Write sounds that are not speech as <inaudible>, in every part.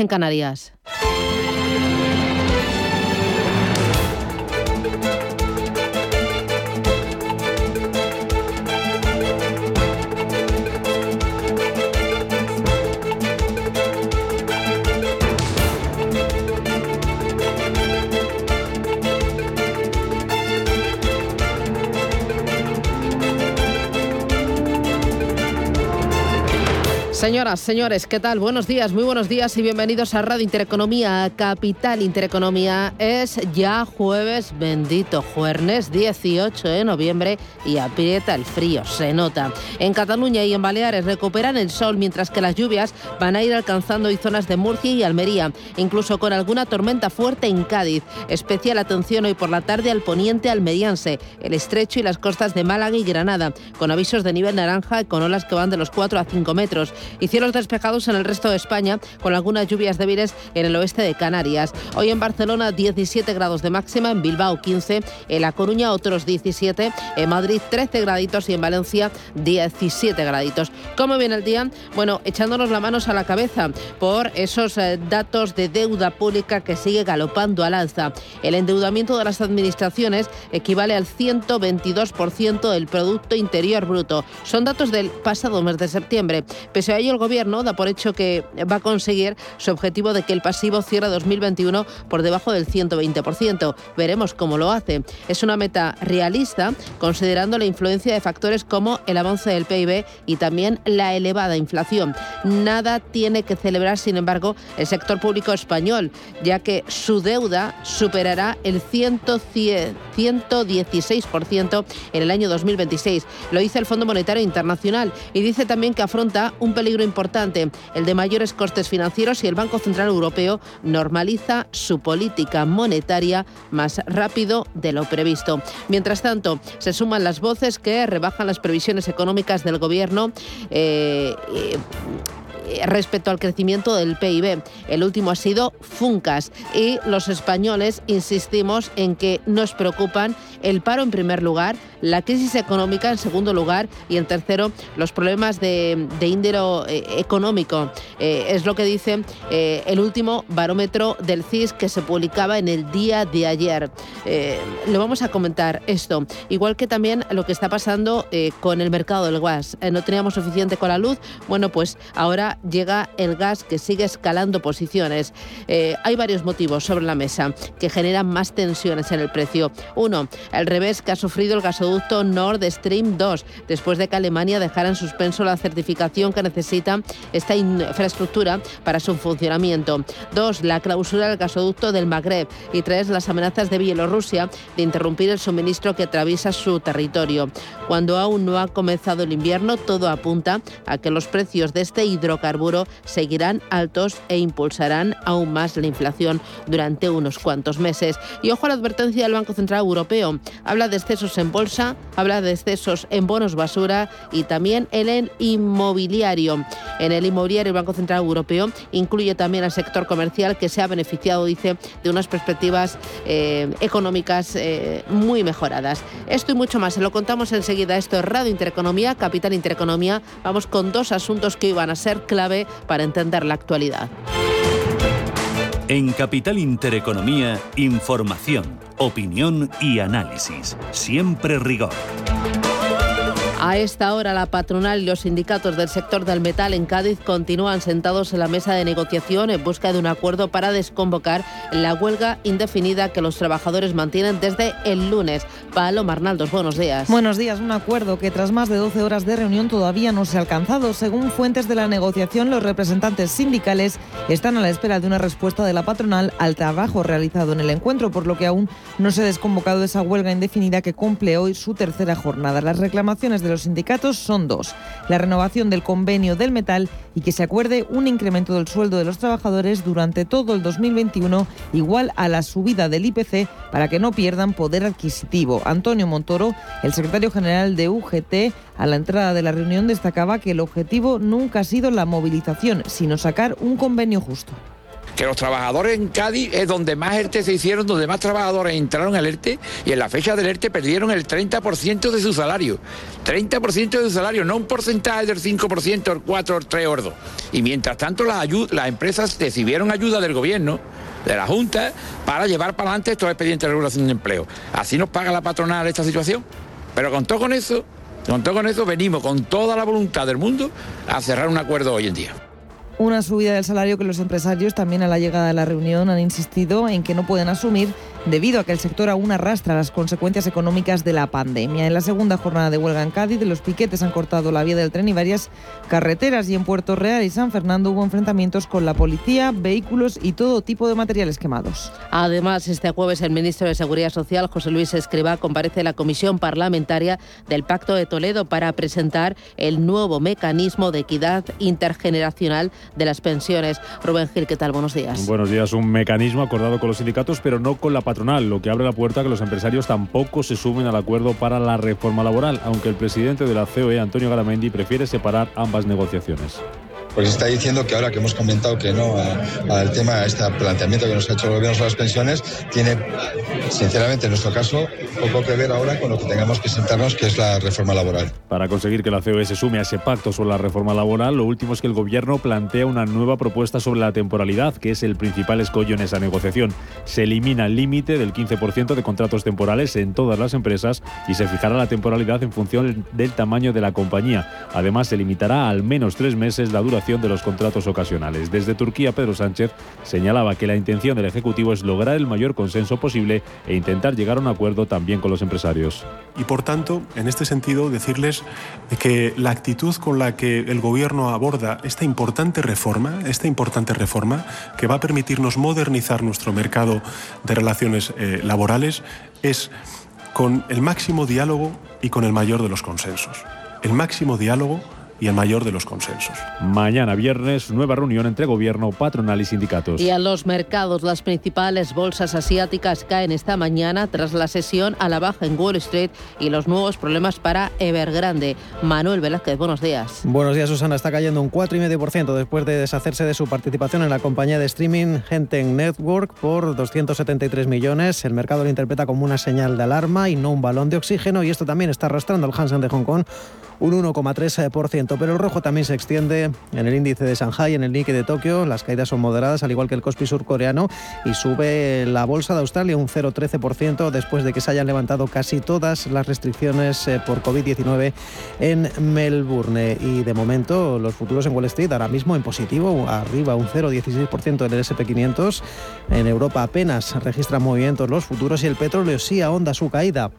en Canarias. Señoras, señores, ¿qué tal? Buenos días, muy buenos días y bienvenidos a Radio Intereconomía, Capital Intereconomía. Es ya jueves bendito, jueves 18 de noviembre y aprieta el frío, se nota. En Cataluña y en Baleares recuperan el sol mientras que las lluvias van a ir alcanzando hoy zonas de Murcia y Almería, incluso con alguna tormenta fuerte en Cádiz. Especial atención hoy por la tarde al poniente almeriense, el estrecho y las costas de Málaga y Granada, con avisos de nivel naranja con olas que van de los 4 a 5 metros y cielos despejados en el resto de España, con algunas lluvias débiles en el oeste de Canarias. Hoy en Barcelona 17 grados de máxima, en Bilbao 15, en La Coruña otros 17, en Madrid 13 graditos y en Valencia 17 graditos. ¿Cómo viene el día? Bueno, echándonos las manos a la cabeza por esos eh, datos de deuda pública que sigue galopando al alza. El endeudamiento de las administraciones equivale al 122% del Producto Interior Bruto. Son datos del pasado mes de septiembre. Pese a el Gobierno da por hecho que va a conseguir su objetivo de que el pasivo cierre 2021 por debajo del 120%. Veremos cómo lo hace. Es una meta realista, considerando la influencia de factores como el avance del PIB y también la elevada inflación. Nada tiene que celebrar, sin embargo, el sector público español, ya que su deuda superará el 116% en el año 2026. Lo dice el Fondo Monetario Internacional y dice también que afronta un peligro importante, el de mayores costes financieros y el Banco Central Europeo normaliza su política monetaria más rápido de lo previsto. Mientras tanto, se suman las voces que rebajan las previsiones económicas del Gobierno. Eh, eh, respecto al crecimiento del PIB. El último ha sido Funcas y los españoles insistimos en que nos preocupan el paro en primer lugar, la crisis económica en segundo lugar y en tercero los problemas de, de índero eh, económico. Eh, es lo que dice eh, el último barómetro del CIS que se publicaba en el día de ayer. le vamos a comentar esto, igual que también lo que está pasando con el mercado del gas. no teníamos suficiente con la luz, bueno, pues ahora llega el gas que sigue escalando posiciones. hay varios motivos sobre la mesa que generan más tensiones en el precio. Uno, el revés que ha sufrido el gasoducto Nord Stream 2, después de que Alemania dejara en suspenso la certificación que necesita esta infraestructura para su funcionamiento. Dos, la clausura del gasoducto del Magreb. Y tres, las amenazas de Bielorrusia de interrumpir el suministro que atraviesa su territorio. Cuando aún no ha comenzado el invierno, todo apunta a que los precios de este seguirán altos e impulsarán aún más la inflación durante unos cuantos meses. Y ojo a la advertencia del Banco Central Europeo. Habla de excesos en bolsa, habla de excesos en bonos basura y también en el inmobiliario. En el inmobiliario, el Banco Central Europeo incluye también al sector comercial que se ha beneficiado, dice, de unas perspectivas eh, económicas eh, muy mejoradas. Esto y mucho más se lo contamos enseguida. Esto es Radio Intereconomía, Capital Intereconomía. Vamos con dos asuntos que iban a ser clave para entender la actualidad. En Capital Intereconomía, información, opinión y análisis. Siempre rigor. A esta hora la patronal y los sindicatos del sector del metal en Cádiz continúan sentados en la mesa de negociación en busca de un acuerdo para desconvocar la huelga indefinida que los trabajadores mantienen desde el lunes. Palo Marnaldos, buenos días. Buenos días. Un acuerdo que tras más de 12 horas de reunión todavía no se ha alcanzado. Según fuentes de la negociación, los representantes sindicales están a la espera de una respuesta de la patronal al trabajo realizado en el encuentro, por lo que aún no se ha desconvocado esa huelga indefinida que cumple hoy su tercera jornada. Las reclamaciones de los sindicatos son dos. La renovación del convenio del metal y que se acuerde un incremento del sueldo de los trabajadores durante todo el 2021 igual a la subida del IPC para que no pierdan poder adquisitivo. Antonio Montoro, el secretario general de UGT, a la entrada de la reunión destacaba que el objetivo nunca ha sido la movilización, sino sacar un convenio justo. Que los trabajadores en Cádiz es donde más ERTE se hicieron, donde más trabajadores entraron al ERTE y en la fecha del ERTE perdieron el 30% de su salario. 30% de su salario, no un porcentaje del 5%, el 4 o el 3 ordo. Y mientras tanto las, las empresas recibieron ayuda del gobierno de la Junta para llevar para adelante estos expedientes de regulación de empleo. Así nos paga la patronal esta situación. Pero con todo con eso, con todo con eso venimos con toda la voluntad del mundo a cerrar un acuerdo hoy en día. Una subida del salario que los empresarios también a la llegada de la reunión han insistido en que no pueden asumir debido a que el sector aún arrastra las consecuencias económicas de la pandemia. En la segunda jornada de huelga en Cádiz, los piquetes han cortado la vía del tren y varias carreteras y en Puerto Real y San Fernando hubo enfrentamientos con la policía, vehículos y todo tipo de materiales quemados. Además, este jueves el ministro de Seguridad Social, José Luis Escribá, comparece en la Comisión Parlamentaria del Pacto de Toledo para presentar el nuevo mecanismo de equidad intergeneracional de las pensiones. Rubén Gil, ¿qué tal? Buenos días. Buenos días. Un mecanismo acordado con los sindicatos, pero no con la patronal, lo que abre la puerta a que los empresarios tampoco se sumen al acuerdo para la reforma laboral, aunque el presidente de la COE, Antonio Garamendi, prefiere separar ambas negociaciones. Pues está diciendo que ahora que hemos comentado que no al tema, a este planteamiento que nos ha hecho el gobierno sobre las pensiones, tiene, sinceramente, en nuestro caso, poco que ver ahora con lo que tengamos que sentarnos, que es la reforma laboral. Para conseguir que la COE se sume a ese pacto sobre la reforma laboral, lo último es que el gobierno plantea una nueva propuesta sobre la temporalidad, que es el principal escollo en esa negociación. Se elimina el límite del 15% de contratos temporales en todas las empresas y se fijará la temporalidad en función del tamaño de la compañía. Además, se limitará al menos tres meses la duración de los contratos ocasionales. Desde Turquía, Pedro Sánchez señalaba que la intención del Ejecutivo es lograr el mayor consenso posible e intentar llegar a un acuerdo también con los empresarios. Y por tanto, en este sentido, decirles que la actitud con la que el Gobierno aborda esta importante reforma, esta importante reforma que va a permitirnos modernizar nuestro mercado de relaciones eh, laborales, es con el máximo diálogo y con el mayor de los consensos. El máximo diálogo y el mayor de los consensos. Mañana viernes, nueva reunión entre gobierno, patronal y sindicatos. Y a los mercados, las principales bolsas asiáticas caen esta mañana tras la sesión a la baja en Wall Street y los nuevos problemas para Evergrande. Manuel Velázquez, buenos días. Buenos días, Susana. Está cayendo un 4,5% después de deshacerse de su participación en la compañía de streaming Genten Network por 273 millones. El mercado lo interpreta como una señal de alarma y no un balón de oxígeno y esto también está arrastrando al Hansen de Hong Kong un 1,3%. Pero el rojo también se extiende en el índice de Shanghai, en el Nikkei de Tokio. Las caídas son moderadas, al igual que el Kospi surcoreano, y sube la bolsa de Australia un 0,13% después de que se hayan levantado casi todas las restricciones eh, por COVID-19 en Melbourne. Y de momento los futuros en Wall Street ahora mismo en positivo, arriba un 0,16% en el SP500. En Europa apenas registran movimientos los futuros y el petróleo sí ahonda su caída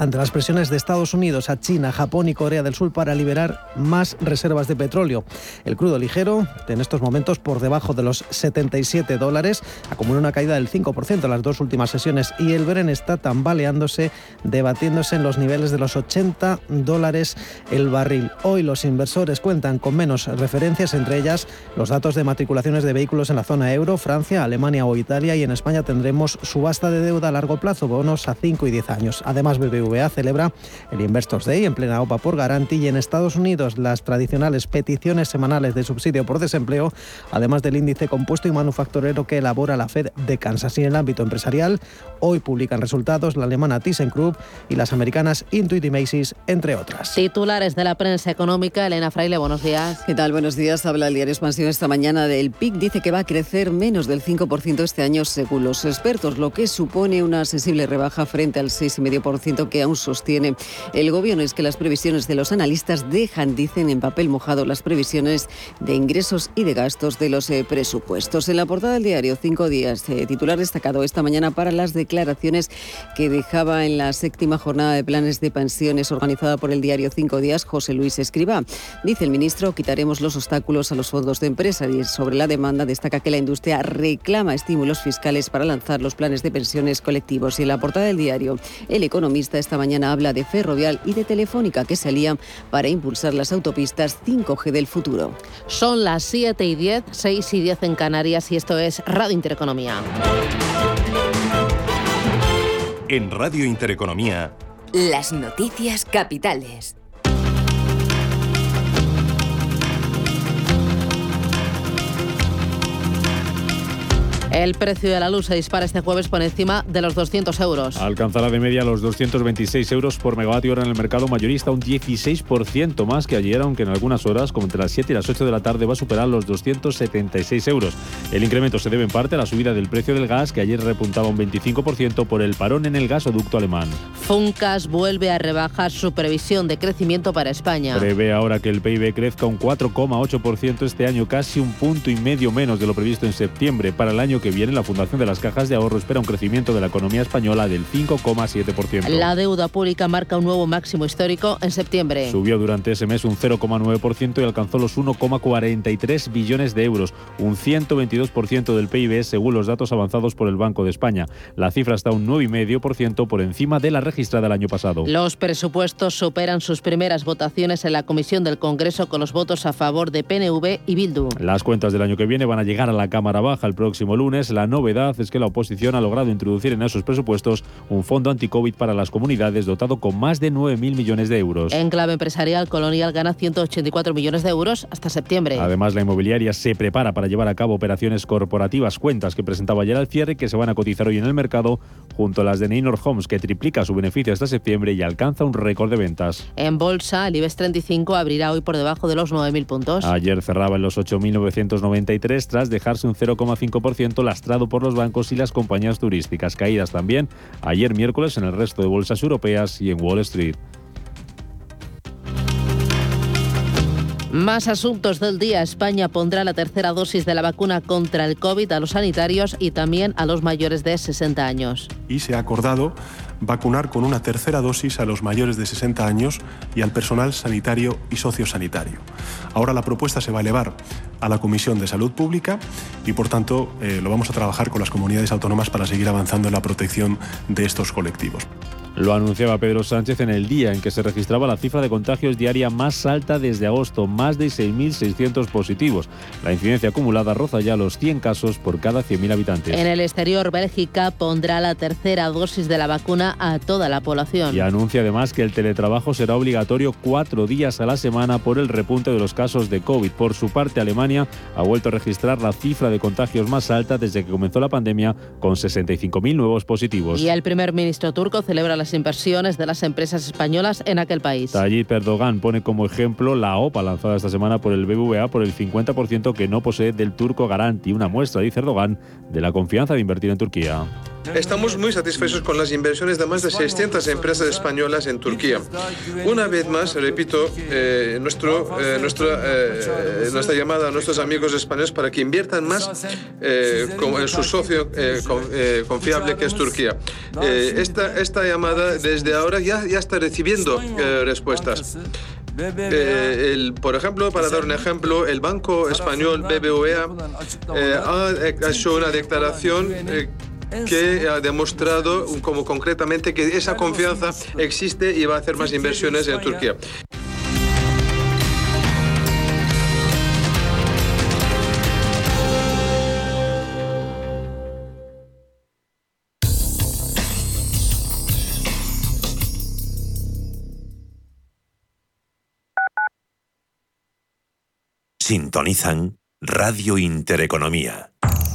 ante las presiones de Estados Unidos a China, Japón y Corea del Sur para liberar más reservas de petróleo. El crudo ligero, en estos momentos por debajo de los 77 dólares, acumula una caída del 5% en las dos últimas sesiones y el Bren está tambaleándose, debatiéndose en los niveles de los 80 dólares el barril. Hoy los inversores cuentan con menos referencias, entre ellas los datos de matriculaciones de vehículos en la zona euro, Francia, Alemania o Italia y en España tendremos subasta de deuda a largo plazo, bonos a 5 y 10 años. Además, BBV celebra el Investors Day en plena OPA por Garanti y en Estados Unidos las tradicionales peticiones semanales de subsidio por desempleo, además del índice compuesto y manufacturero que elabora la Fed de Kansas. Y en el ámbito empresarial, hoy publican resultados la alemana ThyssenKrupp y las americanas Intuit y Macy's, entre otras. Titulares de la prensa económica, Elena Fraile, buenos días. ¿Qué tal? Buenos días. Habla el diario Expansión esta mañana del PIB. Dice que va a crecer menos del 5% este año según los expertos, lo que supone una sensible rebaja frente al 6,5% que aún sostiene el gobierno es que las previsiones de los analistas dejan, dicen, en papel mojado las previsiones de ingresos y de gastos de los eh, presupuestos. En la portada del diario Cinco Días, eh, titular destacado esta mañana para las declaraciones que dejaba en la séptima jornada de planes de pensiones organizada por el diario Cinco Días José Luis Escriba. Dice el ministro, quitaremos los obstáculos a los fondos de empresa y sobre la demanda destaca que la industria reclama estímulos fiscales para lanzar los planes de pensiones colectivos. Y en la portada del diario, el economista esta mañana habla de Ferrovial y de Telefónica que se alían para impulsar las autopistas 5G del futuro. Son las 7 y 10, 6 y 10 en Canarias y esto es Radio Intereconomía. En Radio Intereconomía. Las noticias capitales. El precio de la luz se dispara este jueves por encima de los 200 euros. Alcanzará de media los 226 euros por megavatio hora en el mercado mayorista, un 16% más que ayer, aunque en algunas horas, como entre las 7 y las 8 de la tarde, va a superar los 276 euros. El incremento se debe en parte a la subida del precio del gas, que ayer repuntaba un 25% por el parón en el gasoducto alemán. Funcas vuelve a rebajar su previsión de crecimiento para España. Prevé ahora que el PIB crezca un 4,8% este año, casi un punto y medio menos de lo previsto en septiembre. Para el año que viene, la Fundación de las Cajas de Ahorro espera un crecimiento de la economía española del 5,7%. La deuda pública marca un nuevo máximo histórico en septiembre. Subió durante ese mes un 0,9% y alcanzó los 1,43 billones de euros, un 122% del PIB según los datos avanzados por el Banco de España. La cifra está un 9,5% por encima de la registrada el año pasado. Los presupuestos superan sus primeras votaciones en la Comisión del Congreso con los votos a favor de PNV y Bildu. Las cuentas del año que viene van a llegar a la Cámara Baja el próximo lunes la novedad es que la oposición ha logrado introducir en esos presupuestos un fondo anti-COVID para las comunidades dotado con más de 9.000 millones de euros. En clave empresarial, Colonial gana 184 millones de euros hasta septiembre. Además, la inmobiliaria se prepara para llevar a cabo operaciones corporativas, cuentas que presentaba ayer al cierre que se van a cotizar hoy en el mercado, junto a las de Neynor Homes, que triplica su beneficio hasta septiembre y alcanza un récord de ventas. En bolsa, el IBEX 35 abrirá hoy por debajo de los 9.000 puntos. Ayer cerraba en los 8.993 tras dejarse un 0,5% lastrado por los bancos y las compañías turísticas, caídas también ayer miércoles en el resto de bolsas europeas y en Wall Street. Más asuntos del día. España pondrá la tercera dosis de la vacuna contra el COVID a los sanitarios y también a los mayores de 60 años. Y se ha acordado vacunar con una tercera dosis a los mayores de 60 años y al personal sanitario y sociosanitario. Ahora la propuesta se va a elevar a la Comisión de Salud Pública y por tanto eh, lo vamos a trabajar con las comunidades autónomas para seguir avanzando en la protección de estos colectivos. Lo anunciaba Pedro Sánchez en el día en que se registraba la cifra de contagios diaria más alta desde agosto, más de 6.600 positivos. La incidencia acumulada roza ya los 100 casos por cada 100.000 habitantes. En el exterior, Bélgica pondrá la tercera dosis de la vacuna a toda la población. Y anuncia además que el teletrabajo será obligatorio cuatro días a la semana por el repunte de los casos de COVID. Por su parte, Alemania ha vuelto a registrar la cifra de contagios más alta desde que comenzó la pandemia, con 65.000 nuevos positivos. Y el primer ministro turco celebra las inversiones de las empresas españolas en aquel país. Tayyip Erdogan pone como ejemplo la OPA lanzada esta semana por el BBVA por el 50% que no posee del turco Garanti, una muestra, dice Erdogan, de la confianza de invertir en Turquía. Estamos muy satisfechos con las inversiones de más de 600 empresas españolas en Turquía. Una vez más, repito, eh, eh, nuestra, eh, nuestra llamada a nuestros amigos españoles para que inviertan más con, en su socio confiable que es Turquía. esta, esta llamada desde ahora ya, ya está recibiendo respuestas. por ejemplo, para dar un ejemplo, el Banco Español BBVA ha hecho una declaración que ha demostrado como concretamente que esa confianza existe y va a hacer más inversiones en Turquía. Sintonizan Radio Intereconomía.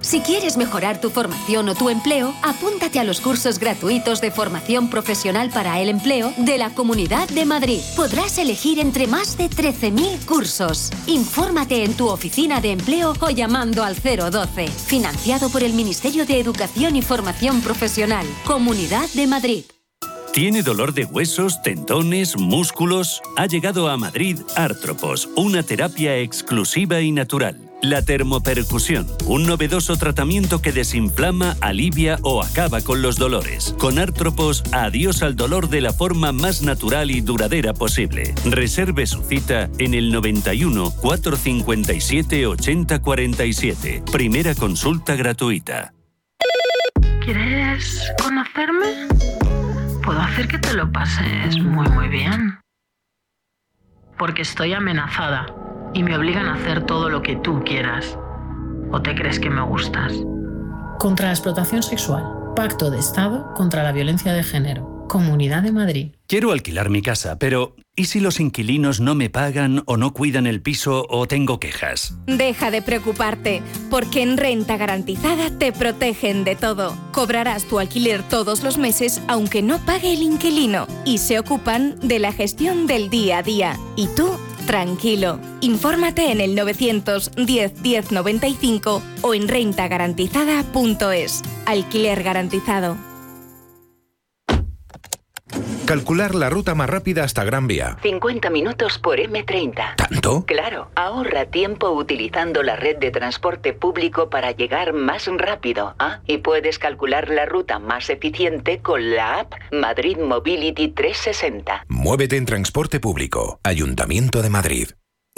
Si quieres mejorar tu formación o tu empleo, apúntate a los cursos gratuitos de formación profesional para el empleo de la Comunidad de Madrid. Podrás elegir entre más de 13.000 cursos. Infórmate en tu oficina de empleo o llamando al 012. Financiado por el Ministerio de Educación y Formación Profesional. Comunidad de Madrid. ¿Tiene dolor de huesos, tendones, músculos? Ha llegado a Madrid Artropos, una terapia exclusiva y natural. La termopercusión, un novedoso tratamiento que desinflama, alivia o acaba con los dolores. Con Artropos, adiós al dolor de la forma más natural y duradera posible. Reserve su cita en el 91 457 8047. Primera consulta gratuita. ¿Quieres ¿Quieres conocerme? Puedo hacer que te lo pases muy muy bien. Porque estoy amenazada y me obligan a hacer todo lo que tú quieras. ¿O te crees que me gustas? Contra la explotación sexual. Pacto de Estado contra la violencia de género. Comunidad de Madrid. Quiero alquilar mi casa, pero ¿y si los inquilinos no me pagan o no cuidan el piso o tengo quejas? Deja de preocuparte, porque en Renta Garantizada te protegen de todo. Cobrarás tu alquiler todos los meses aunque no pague el inquilino y se ocupan de la gestión del día a día. Y tú, tranquilo. Infórmate en el 910 1095 o en rentagarantizada.es. Alquiler garantizado. Calcular la ruta más rápida hasta Gran Vía. 50 minutos por M30. ¿Tanto? Claro, ahorra tiempo utilizando la red de transporte público para llegar más rápido. ¿ah? Y puedes calcular la ruta más eficiente con la app Madrid Mobility 360. Muévete en transporte público. Ayuntamiento de Madrid.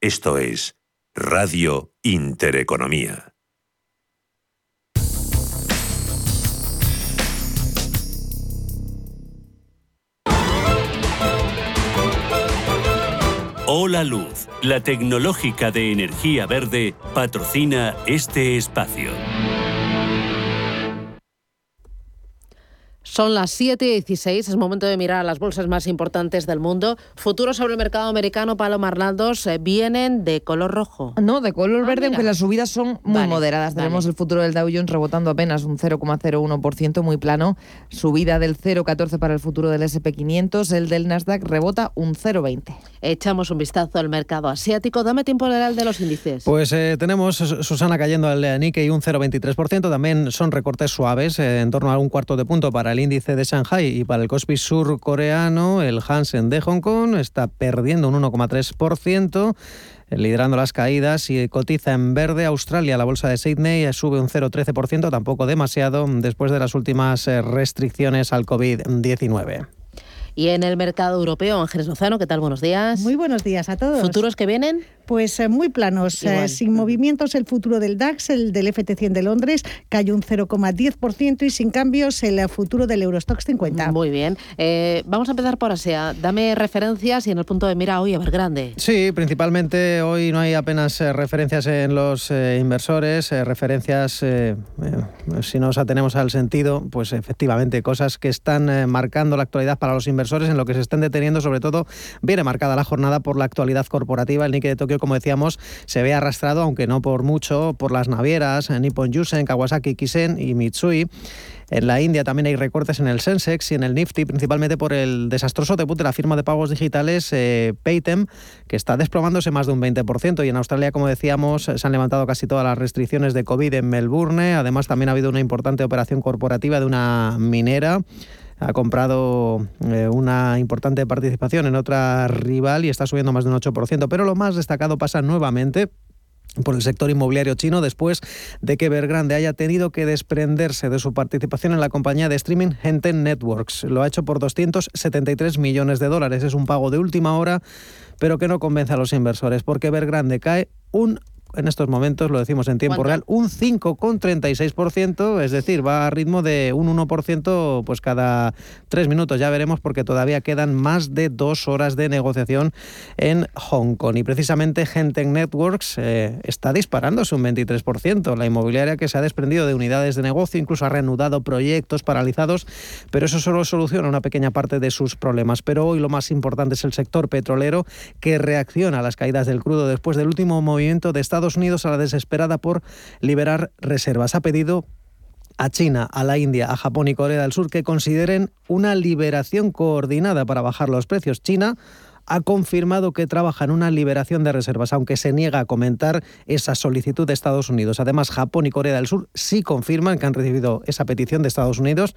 Esto es Radio Intereconomía. Hola Luz, la tecnológica de energía verde, patrocina este espacio. Son las 7 y 16, es momento de mirar a las bolsas más importantes del mundo. Futuros sobre el mercado americano, Palo Marlandos, eh, vienen de color rojo. No, de color Ah, verde, mira. aunque las subidas son muy Vale, moderadas. vale. Tenemos el futuro del Dow Jones rebotando apenas un 0,01%, muy plano. Subida del 0,14 para el futuro del SP500. El del Nasdaq rebota un 0,20. Echamos un vistazo al mercado asiático. Dame tiempo real de los índices. Pues eh, tenemos, Sus- Susana, cayendo al Nikkei un 0,23%. También son recortes suaves, eh, en torno a un cuarto de punto para el índice de Shanghai y para el Kospi surcoreano. El Hansen de Hong Kong está perdiendo un 1,3%. eh, Liderando las caídas y cotiza en verde Australia, la bolsa de Sydney sube un 0,13%, tampoco demasiado después de las últimas eh, restricciones al COVID-19. Y en el mercado europeo, Ángeles Lozano, ¿qué tal? Buenos días. Muy buenos días a todos. ¿Futuros que vienen? Pues eh, muy planos, eh, sin movimientos el futuro del DAX, el del FT100 de Londres cayó un 0,10% y sin cambios el eh, futuro del Eurostox 50. Muy bien. Eh, vamos a empezar por Asia. Dame referencias y en el punto de mira hoy, Evergrande. Sí, principalmente hoy no hay apenas eh, referencias en los eh, inversores, eh, referencias, eh, eh, si nos atenemos al sentido, pues efectivamente cosas que están eh, marcando la actualidad para los inversores, en lo que se están deteniendo, sobre todo viene marcada la jornada por la actualidad corporativa. El Nikkei de Tokio, como decíamos, se ve arrastrado, aunque no por mucho, por las navieras, Nippon Yusen, Kawasaki Kisen y Mitsui. En la India también hay recortes en el Sensex y en el Nifty, principalmente por el desastroso debut de la firma de pagos digitales eh, Paytem, que está desplomándose más de un 20%. Y en Australia, como decíamos, se han levantado casi todas las restricciones de COVID en Melbourne. Además, también ha habido una importante operación corporativa de una minera ha comprado eh, una importante participación en otra rival y está subiendo más de un 8%. Pero lo más destacado pasa nuevamente por el sector inmobiliario chino después de que Evergrande haya tenido que desprenderse de su participación en la compañía de streaming Henten Networks. Lo ha hecho por 273 millones de dólares. Es un pago de última hora, pero que no convence a los inversores porque Evergrande cae un en estos momentos, lo decimos en tiempo ¿Cuánto? real, un 5,36%, es decir, va a ritmo de un 1% pues cada tres minutos. Ya veremos porque todavía quedan más de dos horas de negociación en Hong Kong. Y precisamente Gentech Networks eh, está disparándose un 23%. La inmobiliaria que se ha desprendido de unidades de negocio, incluso ha reanudado proyectos paralizados, pero eso solo soluciona una pequeña parte de sus problemas. Pero hoy lo más importante es el sector petrolero que reacciona a las caídas del crudo después del último movimiento de Estados Unidos a la desesperada por liberar reservas. Ha pedido a China, a la India, a Japón y Corea del Sur que consideren una liberación coordinada para bajar los precios. China ha confirmado que trabaja en una liberación de reservas, aunque se niega a comentar esa solicitud de Estados Unidos. Además, Japón y Corea del Sur sí confirman que han recibido esa petición de Estados Unidos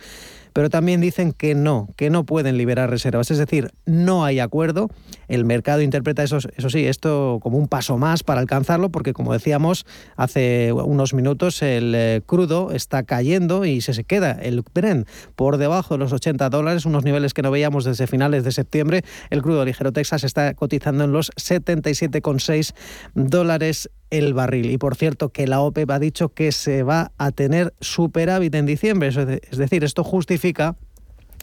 pero también dicen que no, que no pueden liberar reservas. Es decir, no hay acuerdo. El mercado interpreta eso, eso sí, esto como un paso más para alcanzarlo, porque como decíamos hace unos minutos, el eh, crudo está cayendo y se, queda el Brent por debajo de los 80 dólares, unos niveles que no veíamos desde finales de septiembre. El crudo ligero Texas está cotizando en los 77,6 dólares el barril. Y por cierto, que la OPEP ha dicho que se va a tener superávit en diciembre. Es decir, esto justifica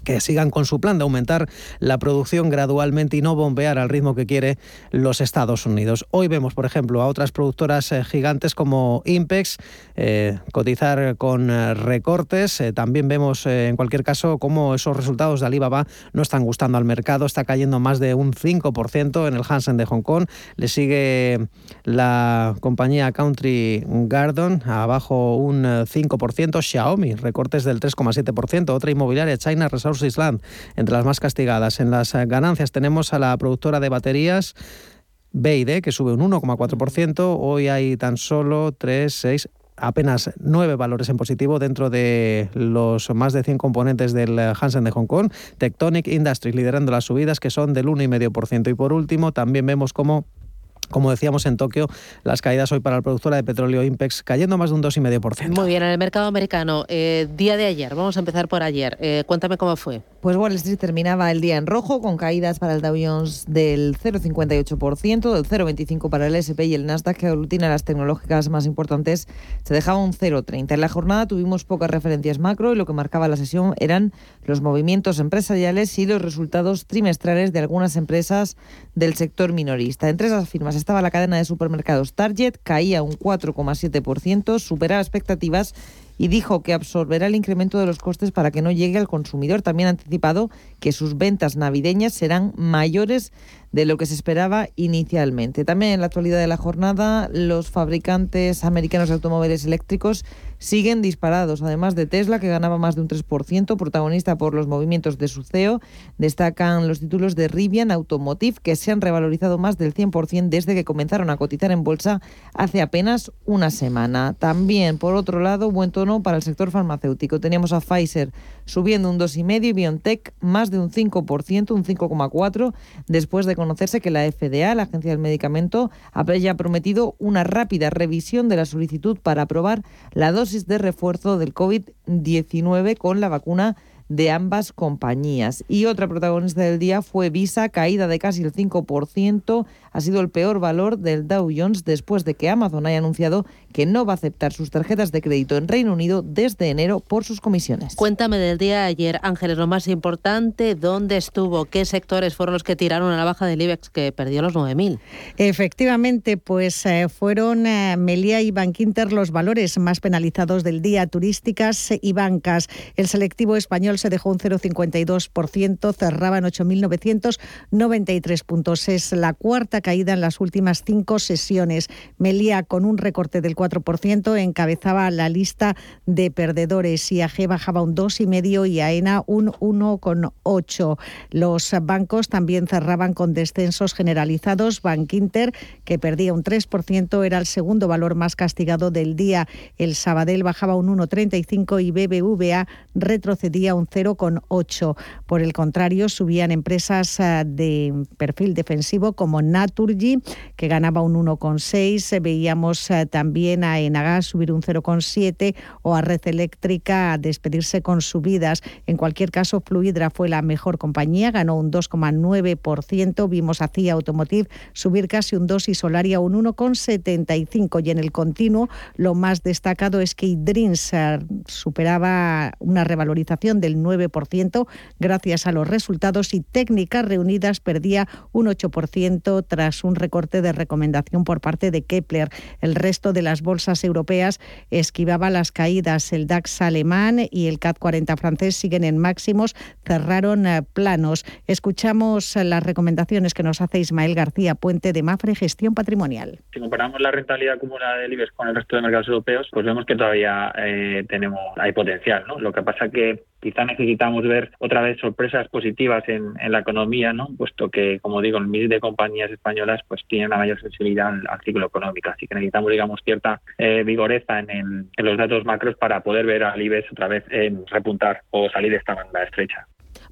que sigan con su plan de aumentar la producción gradualmente y no bombear al ritmo que quiere los Estados Unidos. Hoy vemos, por ejemplo, a otras productoras eh, gigantes como Impex eh, cotizar con eh, recortes. también vemos, en cualquier caso, cómo esos resultados de Alibaba no están gustando al mercado. Está cayendo más de un 5% en el Hansen de Hong Kong. Le sigue la compañía Country Garden, abajo un 5%. Xiaomi, recortes del 3,7%. Otra inmobiliaria, China Resources Island, entre las más castigadas. En las eh, ganancias tenemos a la productora de baterías BID, que sube un 1,4%. Hoy hay tan solo 3, 6, apenas nueve valores en positivo dentro de los más de 100 componentes del eh, Hansen de Hong Kong. Tectonic Industries liderando las subidas que son del 1,5%. Y por último, también vemos cómo como decíamos en Tokio, las caídas hoy para la productora de petróleo Impex cayendo más de un 2,5%. Muy bien, en el mercado americano, eh, día de ayer, vamos a empezar por ayer. Eh, cuéntame cómo fue. Pues Wall Street terminaba el día en rojo con caídas para el Dow Jones del 0,58%, del 0,25% para el S&P y el Nasdaq que aglutina las tecnológicas más importantes se dejaba un 0,30. En la jornada tuvimos pocas referencias macro y lo que marcaba la sesión eran los movimientos empresariales y los resultados trimestrales de algunas empresas del sector minorista. Entre esas firmas estaba la cadena de supermercados Target, caía un 4,7%, superaba expectativas y dijo que absorberá el incremento de los costes para que no llegue al consumidor. También ha anticipado que sus ventas navideñas serán mayores de lo que se esperaba inicialmente. También en la actualidad de la jornada, los fabricantes americanos de automóviles eléctricos siguen disparados, además de Tesla, que ganaba más de un 3%, protagonista por los movimientos de su CEO. Destacan los títulos de Rivian Automotive, que se han revalorizado más del 100% desde que comenzaron a cotizar en bolsa hace apenas una semana. También, por otro lado, buen tono para el sector farmacéutico. Teníamos a Pfizer subiendo un 2,5% y BioNTech más de un 5%, un 5,4%, después de conocerse que la FDA, la Agencia del Medicamento, había prometido una rápida revisión de la solicitud para aprobar la dosis de refuerzo del COVID-19 con la vacuna de ambas compañías. Y otra protagonista del día fue Visa, caída de casi el 5%. Ha sido el peor valor del Dow Jones después de que Amazon haya anunciado que no va a aceptar sus tarjetas de crédito en Reino Unido desde enero por sus comisiones. Cuéntame del día de ayer, Ángeles, lo más importante, ¿dónde estuvo? ¿Qué sectores fueron los que tiraron a la baja del IBEX que perdió los 9.000? Efectivamente, pues eh, fueron eh, Melia y Bankinter los valores más penalizados del día, turísticas y bancas. El selectivo español se dejó un 0,52%, cerraba en 8.993 puntos. Es la cuarta caída en las últimas cinco sesiones. Melia, con un recorte del 4%, encabezaba la lista de perdedores. IAG bajaba un 2,5% y AENA un 1,8%. Los bancos también cerraban con descensos generalizados. Bank Inter, que perdía un 3%, era el segundo valor más castigado del día. El Sabadell bajaba un 1,35% y BBVA retrocedía un 0,8. Por el contrario, subían empresas eh, de perfil defensivo como Naturgy, que ganaba un 1,6. Veíamos eh, también a Enagas subir un 0,7 o a Red Eléctrica a despedirse con subidas. En cualquier caso, Fluidra fue la mejor compañía, ganó un 2,9%. Vimos a CIA Automotive subir casi un 2 y Solaria un 1,75. Y en el continuo, lo más destacado es que Idrins eh, superaba una revalorización del 9% gracias a los resultados y técnicas reunidas perdía un 8% tras un recorte de recomendación por parte de Kepler. El resto de las bolsas europeas esquivaba las caídas. El DAX alemán y el CAC 40 francés siguen en máximos, cerraron eh, planos. Escuchamos las recomendaciones que nos hace Ismael García Puente de Mafre Gestión Patrimonial. Si comparamos la rentabilidad acumulada del IBEX con el resto de mercados europeos, pues vemos que todavía eh, tenemos hay potencial. ¿no? Lo que pasa que Quizá necesitamos ver otra vez sorpresas positivas en, la economía, ¿no? puesto que, como digo, el MIS de compañías españolas pues tiene una mayor sensibilidad al, ciclo económico. Así que necesitamos, digamos, cierta eh, vigoreza en, los datos macros para poder ver al IBEX otra vez en repuntar o salir de esta banda estrecha.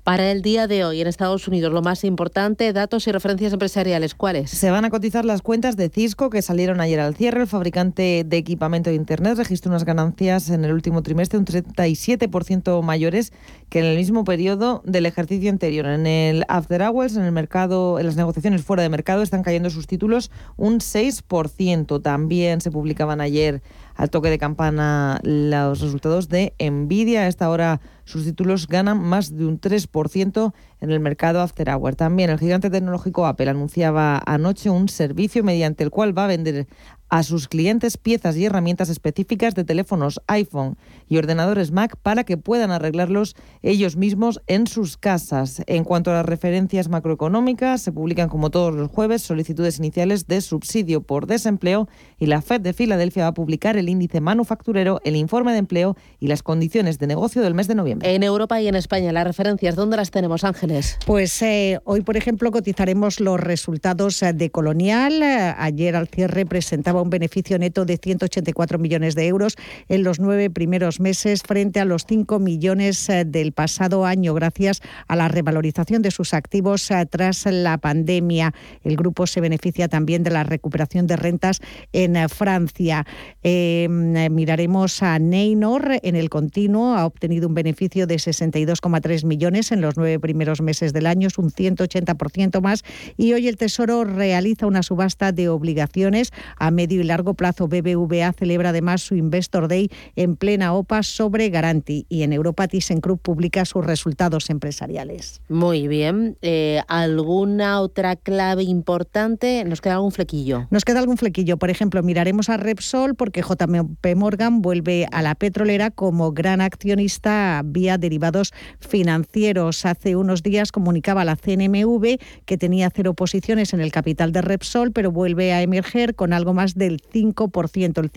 Para el día de hoy en Estados Unidos, lo más importante, datos y referencias empresariales, ¿cuáles? Se van a cotizar las cuentas de Cisco que salieron ayer al cierre. El fabricante de equipamiento de Internet registró unas ganancias en el último trimestre un 37% mayores que en el mismo periodo del ejercicio anterior. En el After Hours, en el mercado, en las negociaciones fuera de mercado, están cayendo sus títulos un 6%. También se publicaban ayer al toque de campana los resultados de Nvidia. A esta hora sus títulos ganan más de un 3% en el mercado After Hour. También el gigante tecnológico Apple anunciaba anoche un servicio mediante el cual va a vender a sus clientes piezas y herramientas específicas de teléfonos iPhone y ordenadores Mac para que puedan arreglarlos ellos mismos en sus casas. En cuanto a las referencias macroeconómicas, se publican como todos los jueves solicitudes iniciales de subsidio por desempleo y la Fed de Filadelfia va a publicar el índice manufacturero, el informe de empleo y las condiciones de negocio del mes de noviembre. En Europa y en España, las referencias, ¿dónde las tenemos, Ángeles? Pues eh, hoy, por ejemplo, cotizaremos los resultados eh, de Colonial. Eh, ayer al cierre presentaba un beneficio neto de 184 millones de euros en los nueve primeros meses frente a los 5 millones eh, del pasado año gracias a la revalorización de sus activos eh, tras la pandemia. El grupo se beneficia también de la recuperación de rentas en eh, Francia. miraremos a Neynor en el continuo. Ha obtenido un beneficio de 62,3 millones en los nueve primeros meses del año, es un 180% más. Y hoy el Tesoro realiza una subasta de obligaciones a medio y largo plazo. BBVA celebra además su Investor Day en plena OPA sobre Garanti y en Europa ThyssenKrupp publica sus resultados empresariales. Muy bien. Eh, ¿Alguna otra clave importante? ¿Nos queda algún flequillo? Nos queda algún flequillo. Por ejemplo, miraremos a Repsol porque JP Morgan vuelve a la petrolera como gran accionista vía derivados financieros. Hace unos días comunicaba la CNMV que tenía cero posiciones en el capital de Repsol, pero vuelve a emerger con algo más de del 5%, el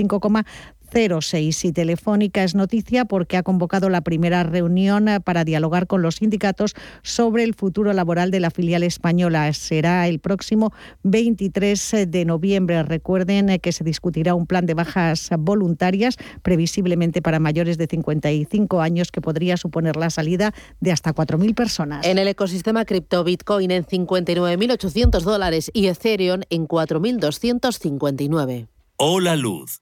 5,06. Y Telefónica es noticia porque ha convocado la primera reunión eh, para dialogar con los sindicatos sobre el futuro laboral de la filial española. Será el próximo 23 de noviembre. Recuerden eh, que se discutirá un plan de bajas voluntarias, previsiblemente para mayores de 55 años, que podría suponer la salida de hasta 4.000 personas. En el ecosistema cripto, Bitcoin en 59.800 dólares y Ethereum en 4.259. Hola Luz,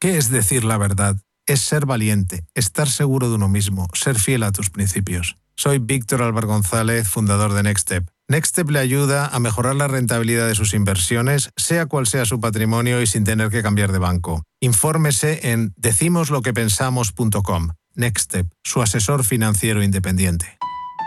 ¿Qué es decir la verdad? Es ser valiente, estar seguro de uno mismo, ser fiel a tus principios. Soy Víctor Álvaro González, fundador de Nextstep. Nextstep le ayuda a mejorar la rentabilidad de sus inversiones, sea cual sea su patrimonio y sin tener que cambiar de banco. Infórmese en decimosloquepensamos.com. Nextstep, su asesor financiero independiente.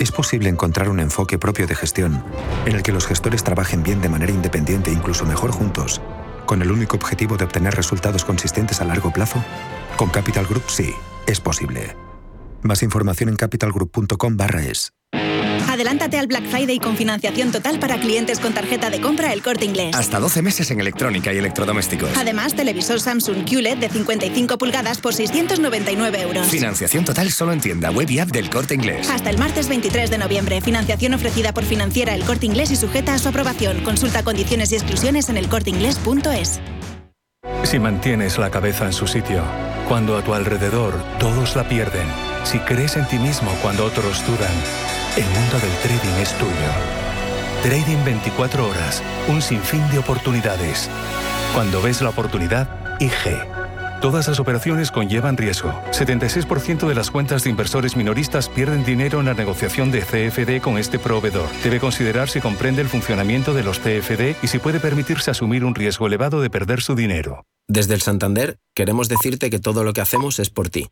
Es posible encontrar un enfoque propio de gestión, en el que los gestores trabajen bien de manera independiente e incluso mejor juntos, con el único objetivo de obtener resultados consistentes a largo plazo. Con Capital Group sí, es posible. Más información en capitalgroup.com/es. Adelántate al Black Friday con financiación total para clientes con tarjeta de compra El Corte Inglés. Hasta 12 meses en electrónica y electrodomésticos. Además, televisor Samsung QLED de 55 pulgadas por 699 euros. Financiación total solo en tienda web y app del Corte Inglés. Hasta el martes 23 de noviembre. Financiación ofrecida por financiera El Corte Inglés y sujeta a su aprobación. Consulta condiciones y exclusiones en elcorteinglés.es. Si mantienes la cabeza en su sitio, cuando a tu alrededor todos la pierden, Si crees en ti mismo cuando otros dudan, el mundo del trading es tuyo. Trading 24 horas, un sinfín de oportunidades. Cuando ves la oportunidad, IG. Todas las operaciones conllevan riesgo. 76% de las cuentas de inversores minoristas pierden dinero en la negociación de CFD con este proveedor. Debe considerar si comprende el funcionamiento de los CFD y si puede permitirse asumir un riesgo elevado de perder su dinero. Desde el Santander queremos decirte que todo lo que hacemos es por ti.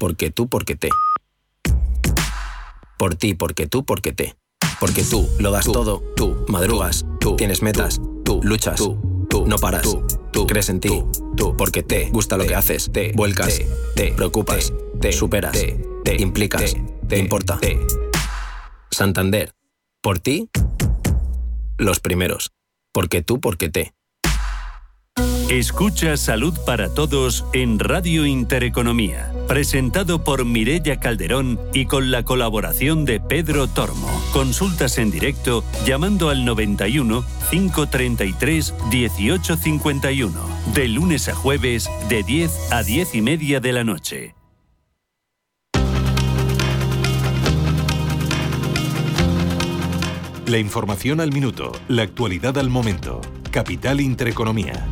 Porque tú, porque te. Por ti, porque tú, porque te. Porque tú lo das todo, tú madrugas, tú tienes metas, tú luchas, tú no paras, tú crees en ti, tú porque te gusta lo que haces, te vuelcas, te preocupas, te superas, te implicas, te importa. Santander, por ti, los primeros. Porque tú, porque te. Escucha Salud para Todos en Radio Intereconomía, presentado por Mirella Calderón y con la colaboración de Pedro Tormo. Consultas en directo llamando al 91 533 1851, de lunes a jueves de 10 a 10 y media de la noche. La información al minuto, la actualidad al momento. Capital Intereconomía.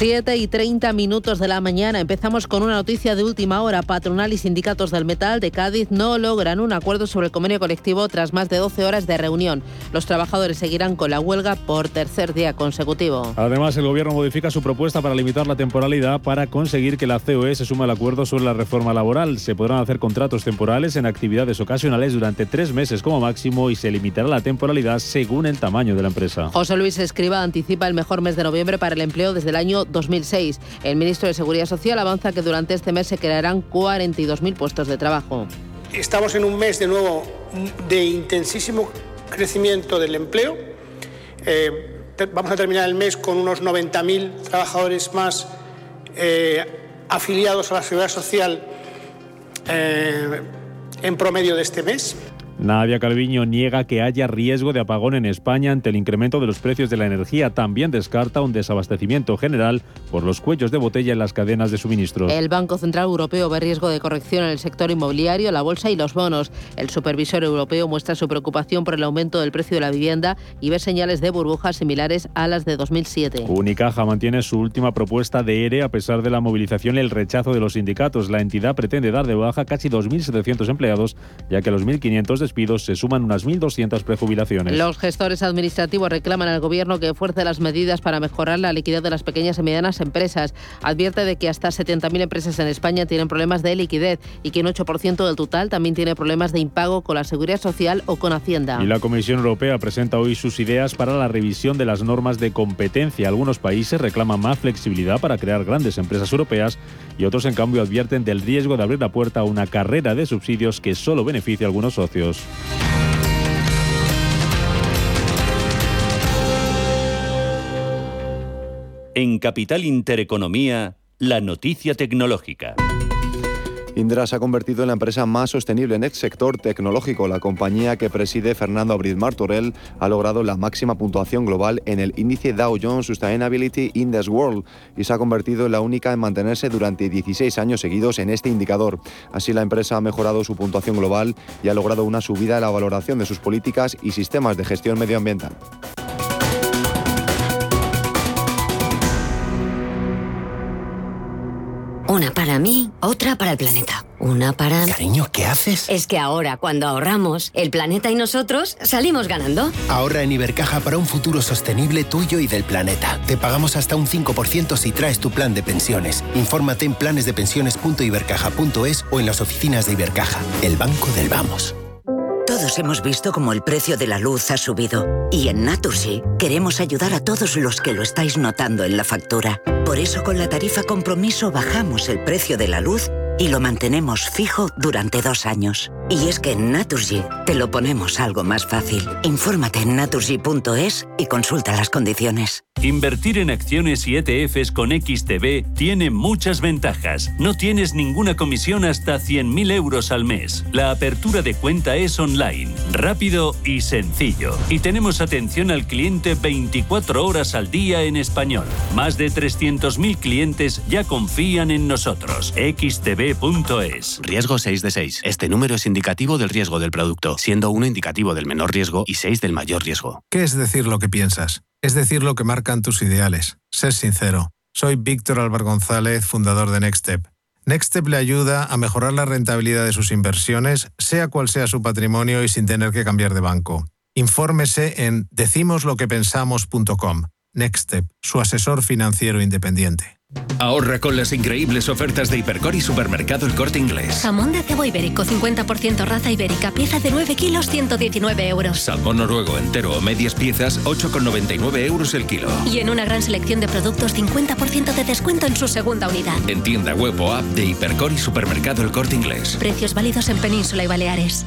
7 y 30 minutos de la mañana. Empezamos con una noticia de última hora. Patronal y sindicatos del metal de Cádiz no logran un acuerdo sobre el convenio colectivo tras más de 12 horas de reunión. Los trabajadores seguirán con la huelga por tercer día consecutivo. Además, el gobierno modifica su propuesta para limitar la temporalidad para conseguir que la COE se suma al acuerdo sobre la reforma laboral. Se podrán hacer contratos temporales en actividades ocasionales durante tres meses como máximo y se limitará la temporalidad según el tamaño de la empresa. José Luis Escriba anticipa el mejor mes de noviembre para el empleo desde el año 2006. El ministro de Seguridad Social avanza que durante este mes se crearán 42.000 puestos de trabajo. Estamos en un mes de nuevo de intensísimo crecimiento del empleo. Eh, vamos a terminar el mes con unos 90.000 trabajadores más eh, afiliados a la seguridad social eh, en promedio de este mes. Nadia Calviño niega que haya riesgo de apagón en España ante el incremento de los precios de la energía. También descarta un desabastecimiento general por los cuellos de botella en las cadenas de suministro. El Banco Central Europeo ve riesgo de corrección en el sector inmobiliario, la bolsa y los bonos. El supervisor europeo muestra su preocupación por el aumento del precio de la vivienda y ve señales de burbujas similares a las de 2007. Unicaja mantiene su última propuesta de ERE a pesar de la movilización y el rechazo de los sindicatos. La entidad pretende dar de baja casi 2.700 empleados, ya que los 1.500 de despidos se suman unas 1.200 prejubilaciones. Los gestores administrativos reclaman al Gobierno que fuerce las medidas para mejorar la liquidez de las pequeñas y medianas empresas. Advierte de que hasta 70.000 empresas en España tienen problemas de liquidez y que un 8% del total también tiene problemas de impago con la Seguridad Social o con Hacienda. Y la Comisión Europea presenta hoy sus ideas para la revisión de las normas de competencia. Algunos países reclaman más flexibilidad para crear grandes empresas europeas y otros, en cambio, advierten del riesgo de abrir la puerta a una carrera de subsidios que solo beneficia a algunos socios. En Capital Intereconomía, la noticia tecnológica. Indra se ha convertido en la empresa más sostenible en el sector tecnológico. La compañía que preside Fernando Abril Martorell ha logrado la máxima puntuación global en el índice Dow Jones Sustainability Index World y se ha convertido en la única en mantenerse durante 16 años seguidos en este indicador. Así la empresa ha mejorado su puntuación global y ha logrado una subida en la valoración de sus políticas y sistemas de gestión medioambiental. Una para mí, otra para el planeta. Una para... Cariño, ¿qué haces? Es que ahora, cuando ahorramos, el planeta y nosotros salimos ganando. Ahorra en Ibercaja para un futuro sostenible tuyo y del planeta. Te pagamos hasta un 5% si traes tu plan de pensiones. Infórmate en planesdepensiones.ibercaja.es o en las oficinas de Ibercaja, el banco del vamos. Todos hemos visto cómo el precio de la luz ha subido. Y en Naturgy queremos ayudar a todos los que lo estáis notando en la factura. Por eso con la tarifa compromiso bajamos el precio de la luz y lo mantenemos fijo durante dos años. Y es que en Naturgy te lo ponemos algo más fácil. Infórmate en naturgy.es y consulta las condiciones. Invertir en acciones y ETFs con XTB tiene muchas ventajas. No tienes ninguna comisión hasta 100.000 euros al mes. La apertura de cuenta es online, rápido y sencillo. Y tenemos atención al cliente 24 horas al día en español. Más de 300.000 clientes ya confían en nosotros. xtb.es. Riesgo 6 de 6. Este número es indicativo del riesgo del producto, siendo 1 indicativo del menor riesgo y 6 del mayor riesgo. ¿Qué es decir lo que piensas? Es decir lo que marcan tus ideales. Ser sincero. Soy Víctor Álvaro González, fundador de Nextstep. Nextstep le ayuda a mejorar la rentabilidad de sus inversiones, sea cual sea su patrimonio y sin tener que cambiar de banco. Infórmese en decimosloquepensamos.com. Nextstep, su asesor financiero independiente. Ahorra con las increíbles ofertas de Hipercor y Supermercado El Corte Inglés. Jamón de cebo ibérico, 50% raza ibérica, pieza de 9 kilos, 119 euros. Salmón noruego entero o medias piezas, 8,99 euros el kilo. Y en una gran selección de productos, 50% de descuento en su segunda unidad. En tienda web o app de Hipercor y Supermercado El Corte Inglés. Precios válidos en Península y Baleares.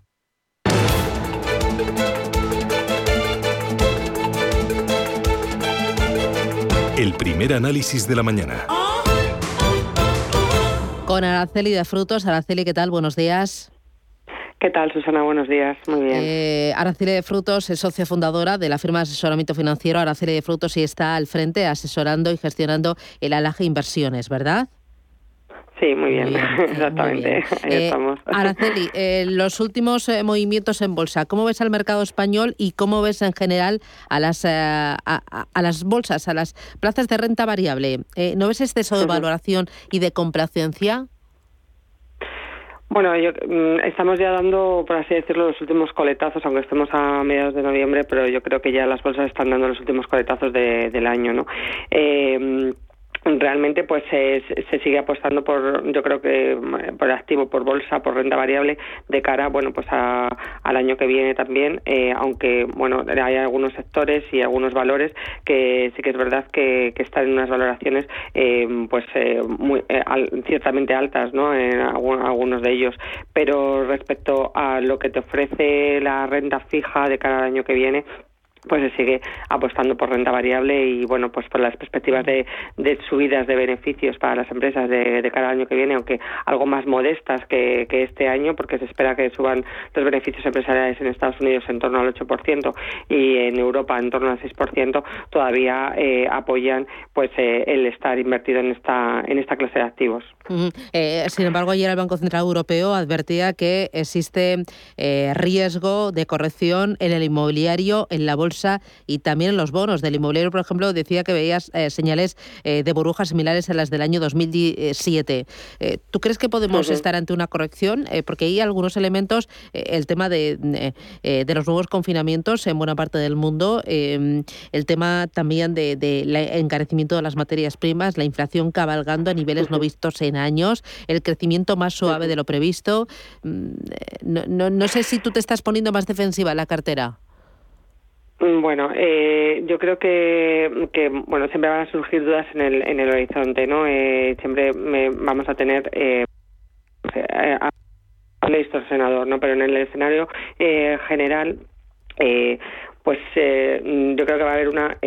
El primer análisis de la mañana. Con Araceli de Frutos. Araceli, ¿qué tal? Buenos días. ¿Qué tal, Susana? Buenos días. Muy bien. Eh, Araceli de Frutos es socia fundadora de la firma de asesoramiento financiero Araceli de Frutos y está al frente asesorando y gestionando el Alaje Inversiones, ¿verdad? Sí, muy bien, <laughs> exactamente. Ahí Eh, estamos. Araceli, eh, los últimos eh, movimientos en bolsa, ¿cómo ves al mercado español y cómo ves en general a las, eh, a, a- a las bolsas, a las plazas de renta variable? Eh, ¿No ves <laughs> exceso de valoración y de complacencia? Bueno, yo, mm, estamos ya dando, por así decirlo, los últimos coletazos, aunque estemos a mediados de noviembre, pero yo creo que ya las bolsas están dando los últimos coletazos de- del año, ¿no? Eh, realmente pues se, se sigue apostando por yo creo que por activo por bolsa por renta variable de cara bueno pues a- al año que viene también eh, aunque bueno hay algunos sectores y algunos valores que sí que es verdad que, que están en unas valoraciones eh, pues eh, muy eh, al- ciertamente altas no en algún- algunos de ellos. Pero respecto a lo que te ofrece la renta fija de cara al año que viene pues se sigue apostando por renta variable y bueno pues por las perspectivas de, de subidas de beneficios para las empresas de, de año que viene aunque algo más modestas que, que este año porque se espera que suban los beneficios empresariales en Estados Unidos en torno al 8% y en Europa en torno al 6% todavía eh, apoyan pues eh, el estar invertido en esta en esta clase de activos Eh, sin embargo, ayer el Banco Central Europeo advertía que existe eh, riesgo de corrección en el inmobiliario, en la bolsa y también en los bonos. Del inmobiliario, por ejemplo, decía que veías eh, señales eh, de burbujas similares a las del año 2017. Eh, ¿Tú crees que podemos Ujú. estar ante una corrección? Eh, porque hay algunos elementos, el tema de, de los nuevos confinamientos en buena parte del mundo, eh, el tema también del de, la- encarecimiento de las materias primas, la inflación cabalgando a niveles no vistos en años, el crecimiento más suave de lo previsto. Mm, eh, No, no, no sé si tú te estás poniendo más defensiva en la cartera. Mm, Bueno, eh, yo creo que, que bueno siempre van a surgir dudas en el, en el horizonte, ¿no? Eh, siempre me- vamos a tener eh, eh, a- un distorsionador, ¿no? Pero en el escenario eh, general, eh, pues yo creo que va a haber una,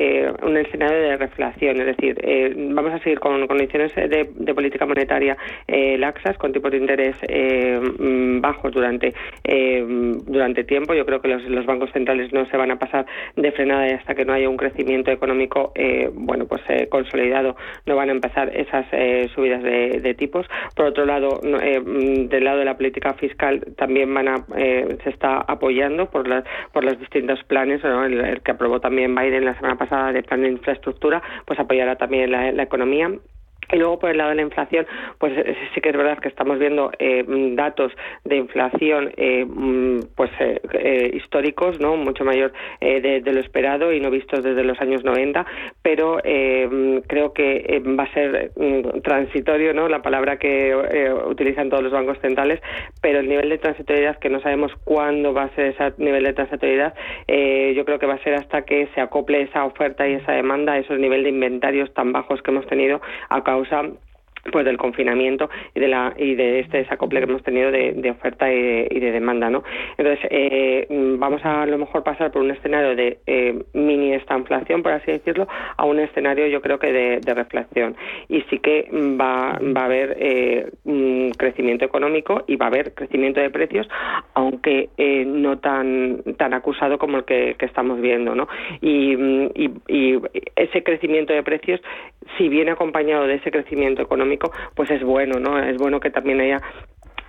un escenario de reflación, es decir, vamos a seguir con condiciones de, de política monetaria laxas, con tipos de interés mm, bajos durante durante tiempo. Yo creo que los, los, bancos centrales no se van a pasar de frenada hasta que no haya un crecimiento económico, bueno, pues consolidado. No van a empezar esas subidas de, tipos. Por otro lado, mm, del lado de la política fiscal también van a, eh, se está apoyando por, por los distintos planes, el, que aprobó también Biden la semana pasada de plan de infraestructura, pues apoyará también la, la economía y luego por el lado de la inflación, pues eh, sí que es verdad que estamos viendo eh, datos de inflación eh, mm, pues históricos, no mucho mayor de, lo esperado y no vistos desde los años 90, pero creo que va a ser mm, transitorio, no la palabra que utilizan todos los bancos centrales, pero el nivel de transitoriedad que no sabemos cuándo va a ser ese nivel de transitoriedad, yo creo que va a ser hasta que se acople esa oferta y esa demanda, esos niveles de inventarios tan bajos que hemos tenido a causa pues del confinamiento y de la y de este desacople que hemos tenido de, oferta y de, demanda no entonces eh, vamos a, lo mejor pasar por un escenario de eh, mini estanflación por así decirlo a un escenario yo creo que de, reflexión. Y sí que va, va a haber eh, un crecimiento económico y va a haber crecimiento de precios aunque no tan tan acusado como el que, estamos viendo no y, y ese crecimiento de precios si viene acompañado de ese crecimiento económico, pues es bueno, ¿no? Es bueno que también haya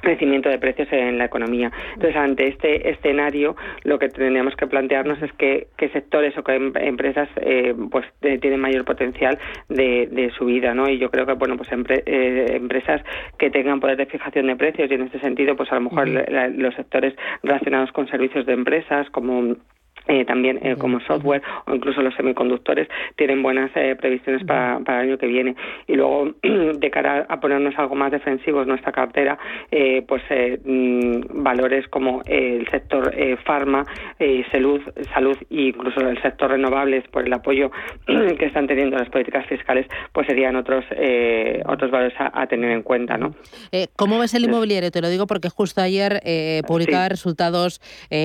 crecimiento de precios en la economía. Entonces, ante este escenario, lo que tendríamos que plantearnos es que, qué sectores o qué em, empresas eh, pues tienen mayor potencial de, subida, ¿no? Y yo creo que, bueno, pues eh, empresas que tengan poder de fijación de precios y en este sentido, pues a lo mejor los sectores relacionados con servicios de empresas, como eh, también eh, como software o incluso los semiconductores tienen buenas eh, previsiones para, para, el año que viene. Y luego <clears throat> de cara a ponernos algo más defensivos nuestra cartera pues mm, valores como el sector farma salud salud e incluso el sector renovables por el apoyo <clears throat> que están teniendo las políticas fiscales pues serían otros otros valores a, tener en cuenta no cómo ves el inmobiliario te lo digo porque justo ayer publicaba resultados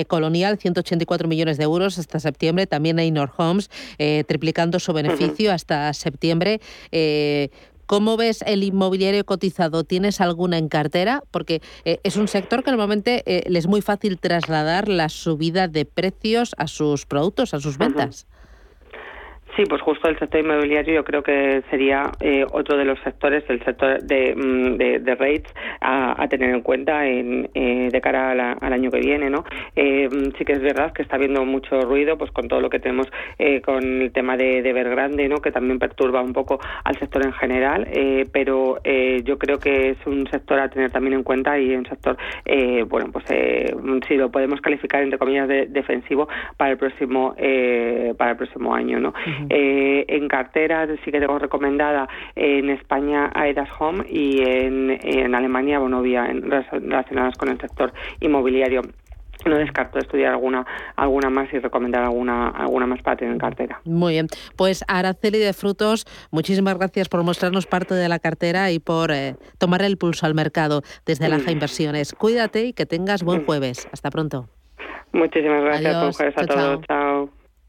colonial 184 millones de euros hasta septiembre. También Einor Homes eh, triplicando su beneficio hasta septiembre. Eh, ¿Cómo ves el inmobiliario cotizado? ¿Tienes alguna en cartera? Porque eh, es un sector que normalmente le es muy fácil trasladar la subida de precios a sus productos, a sus ventas. Sí, pues justo el sector inmobiliario yo creo que sería eh, otro de los sectores, el sector de, mm, de, rates a, tener en cuenta en, eh, de cara al año que viene, ¿no? Eh, sí que es verdad que está habiendo mucho ruido, pues con todo lo que tenemos con el tema de, de Vergrande, ¿no? Que también perturba un poco al sector en general, pero yo creo que es un sector a tener también en cuenta y un sector, bueno, pues si lo podemos calificar entre comillas de defensivo para el próximo para el próximo año, ¿no? Eh, en cartera sí que tengo recomendada en España Aedas Home y en, Alemania Bonovia relacionadas con el sector inmobiliario no descarto estudiar alguna alguna más y recomendar alguna alguna más para tener en cartera. Muy bien. Pues Araceli de Frutos, muchísimas gracias por mostrarnos parte de la cartera y por eh, tomar el pulso al mercado desde Laja mm. Inversiones. Cuídate y que tengas buen mm. jueves. Hasta pronto. Muchísimas gracias. A todos. chao.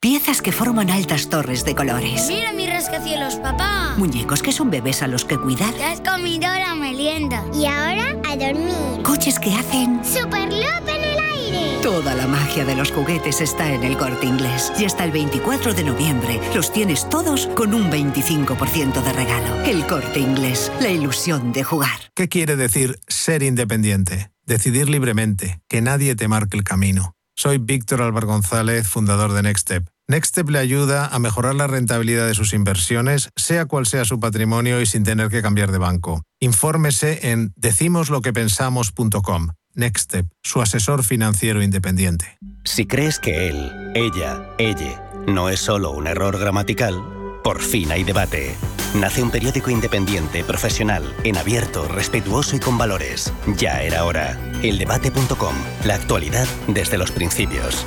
Piezas que forman altas torres de colores. Mira mi rascacielos, papá. Muñecos que son bebés a los que cuidar. Ya has comido la merienda. Y ahora a dormir. Coches que hacen... ¡Superloop en el aire! Toda la magia de los juguetes está en el Corte Inglés. Y hasta el 24 de noviembre los tienes todos con un 25% de regalo. El Corte Inglés. La ilusión de jugar. ¿Qué quiere decir ser independiente? Decidir libremente. Que nadie te marque el camino. Soy Víctor Álvaro González, fundador de Nextstep. Nextstep le ayuda a mejorar la rentabilidad de sus inversiones, sea cual sea su patrimonio y sin tener que cambiar de banco. Infórmese en decimosloquepensamos.com. Nextstep, su asesor financiero independiente. Si crees que él, ella, ella no es solo un error gramatical, por fin hay debate. Nace un periódico independiente, profesional, en abierto, respetuoso y con valores. Ya era hora. Eldebate.com. La actualidad desde los principios.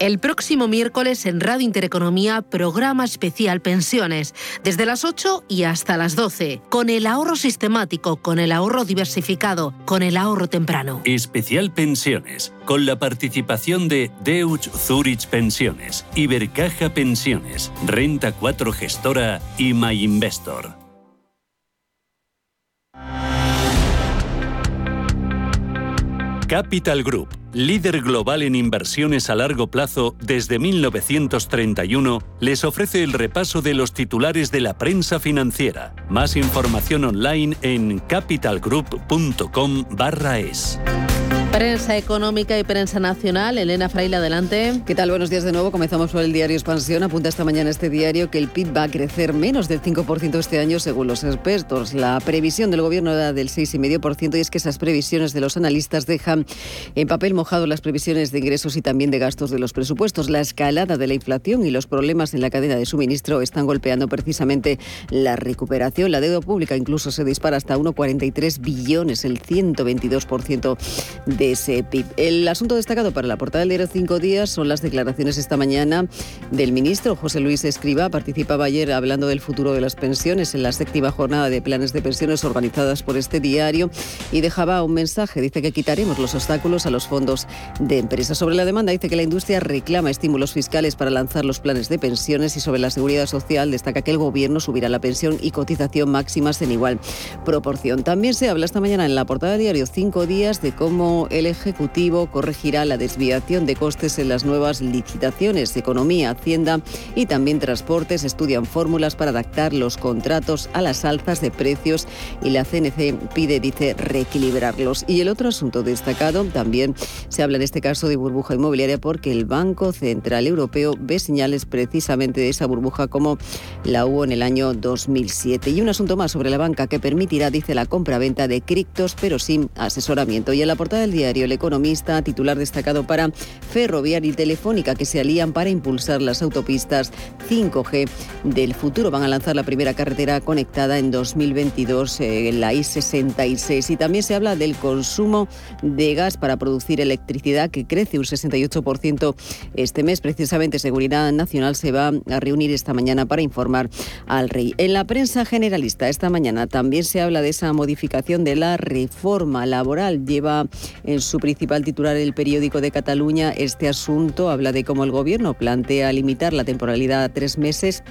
El próximo miércoles en Radio Intereconomía, programa especial Pensiones, desde las 8 y hasta las 12, con el ahorro sistemático, con el ahorro diversificado, con el ahorro temprano. Especial Pensiones, con la participación de Deutsche Zurich Pensiones, Ibercaja Pensiones, Renta 4 Gestora y My Investor. Capital Group, líder global en inversiones a largo plazo desde 1931, les ofrece el repaso de los titulares de la prensa financiera. Más información online en capitalgroup.com/es. Prensa económica y prensa nacional. Elena Fraile, adelante. ¿Qué tal? Buenos días de nuevo. Comenzamos por el diario Expansión. Apunta esta mañana este diario que el PIB va a crecer menos del 5% este año según los expertos. La previsión del gobierno era del 6,5% y es que esas previsiones de los analistas dejan en papel mojado las previsiones de ingresos y también de gastos de los presupuestos. La escalada de la inflación y los problemas en la cadena de suministro están golpeando precisamente la recuperación. La deuda pública incluso se dispara hasta 1,43 billones, el 122% de PIB. El asunto destacado para la portada del diario Cinco Días son las declaraciones esta mañana del ministro José Luis Escriba. Participaba ayer hablando del futuro de las pensiones en la séptima jornada de planes de pensiones organizadas por este diario y dejaba un mensaje. Dice que quitaremos los obstáculos a los fondos de empresas. Sobre la demanda dice que la industria reclama estímulos fiscales para lanzar los planes de pensiones y sobre la seguridad social destaca que el gobierno subirá la pensión y cotización máximas en igual proporción. También se habla esta mañana en la portada del diario Cinco Días de cómo el Ejecutivo corregirá la desviación de costes en las nuevas licitaciones. Economía, Hacienda y también Transportes estudian fórmulas para adaptar los contratos a las alzas de precios y la CNC pide, dice, reequilibrarlos. Y el otro asunto destacado también se habla en este caso de burbuja inmobiliaria porque el Banco Central Europeo ve señales precisamente de esa burbuja como la hubo en el año 2007. Y un asunto más sobre la banca que permitirá, dice, la compra-venta de criptos pero sin asesoramiento. Y en la portada del diario El Economista, titular destacado para Ferroviaria y Telefónica, que se alían para impulsar las autopistas 5G del futuro. Van a lanzar la primera carretera conectada en 2022, eh, la I-66. Y también se habla del consumo de gas para producir electricidad, que crece un 68% este mes. Precisamente Seguridad Nacional se va a reunir esta mañana para informar al rey. En la prensa generalista esta mañana también se habla de esa modificación de la reforma laboral. Lleva en su principal titular el periódico de Cataluña este asunto. Habla de cómo el gobierno plantea limitar la temporalidad a tres meses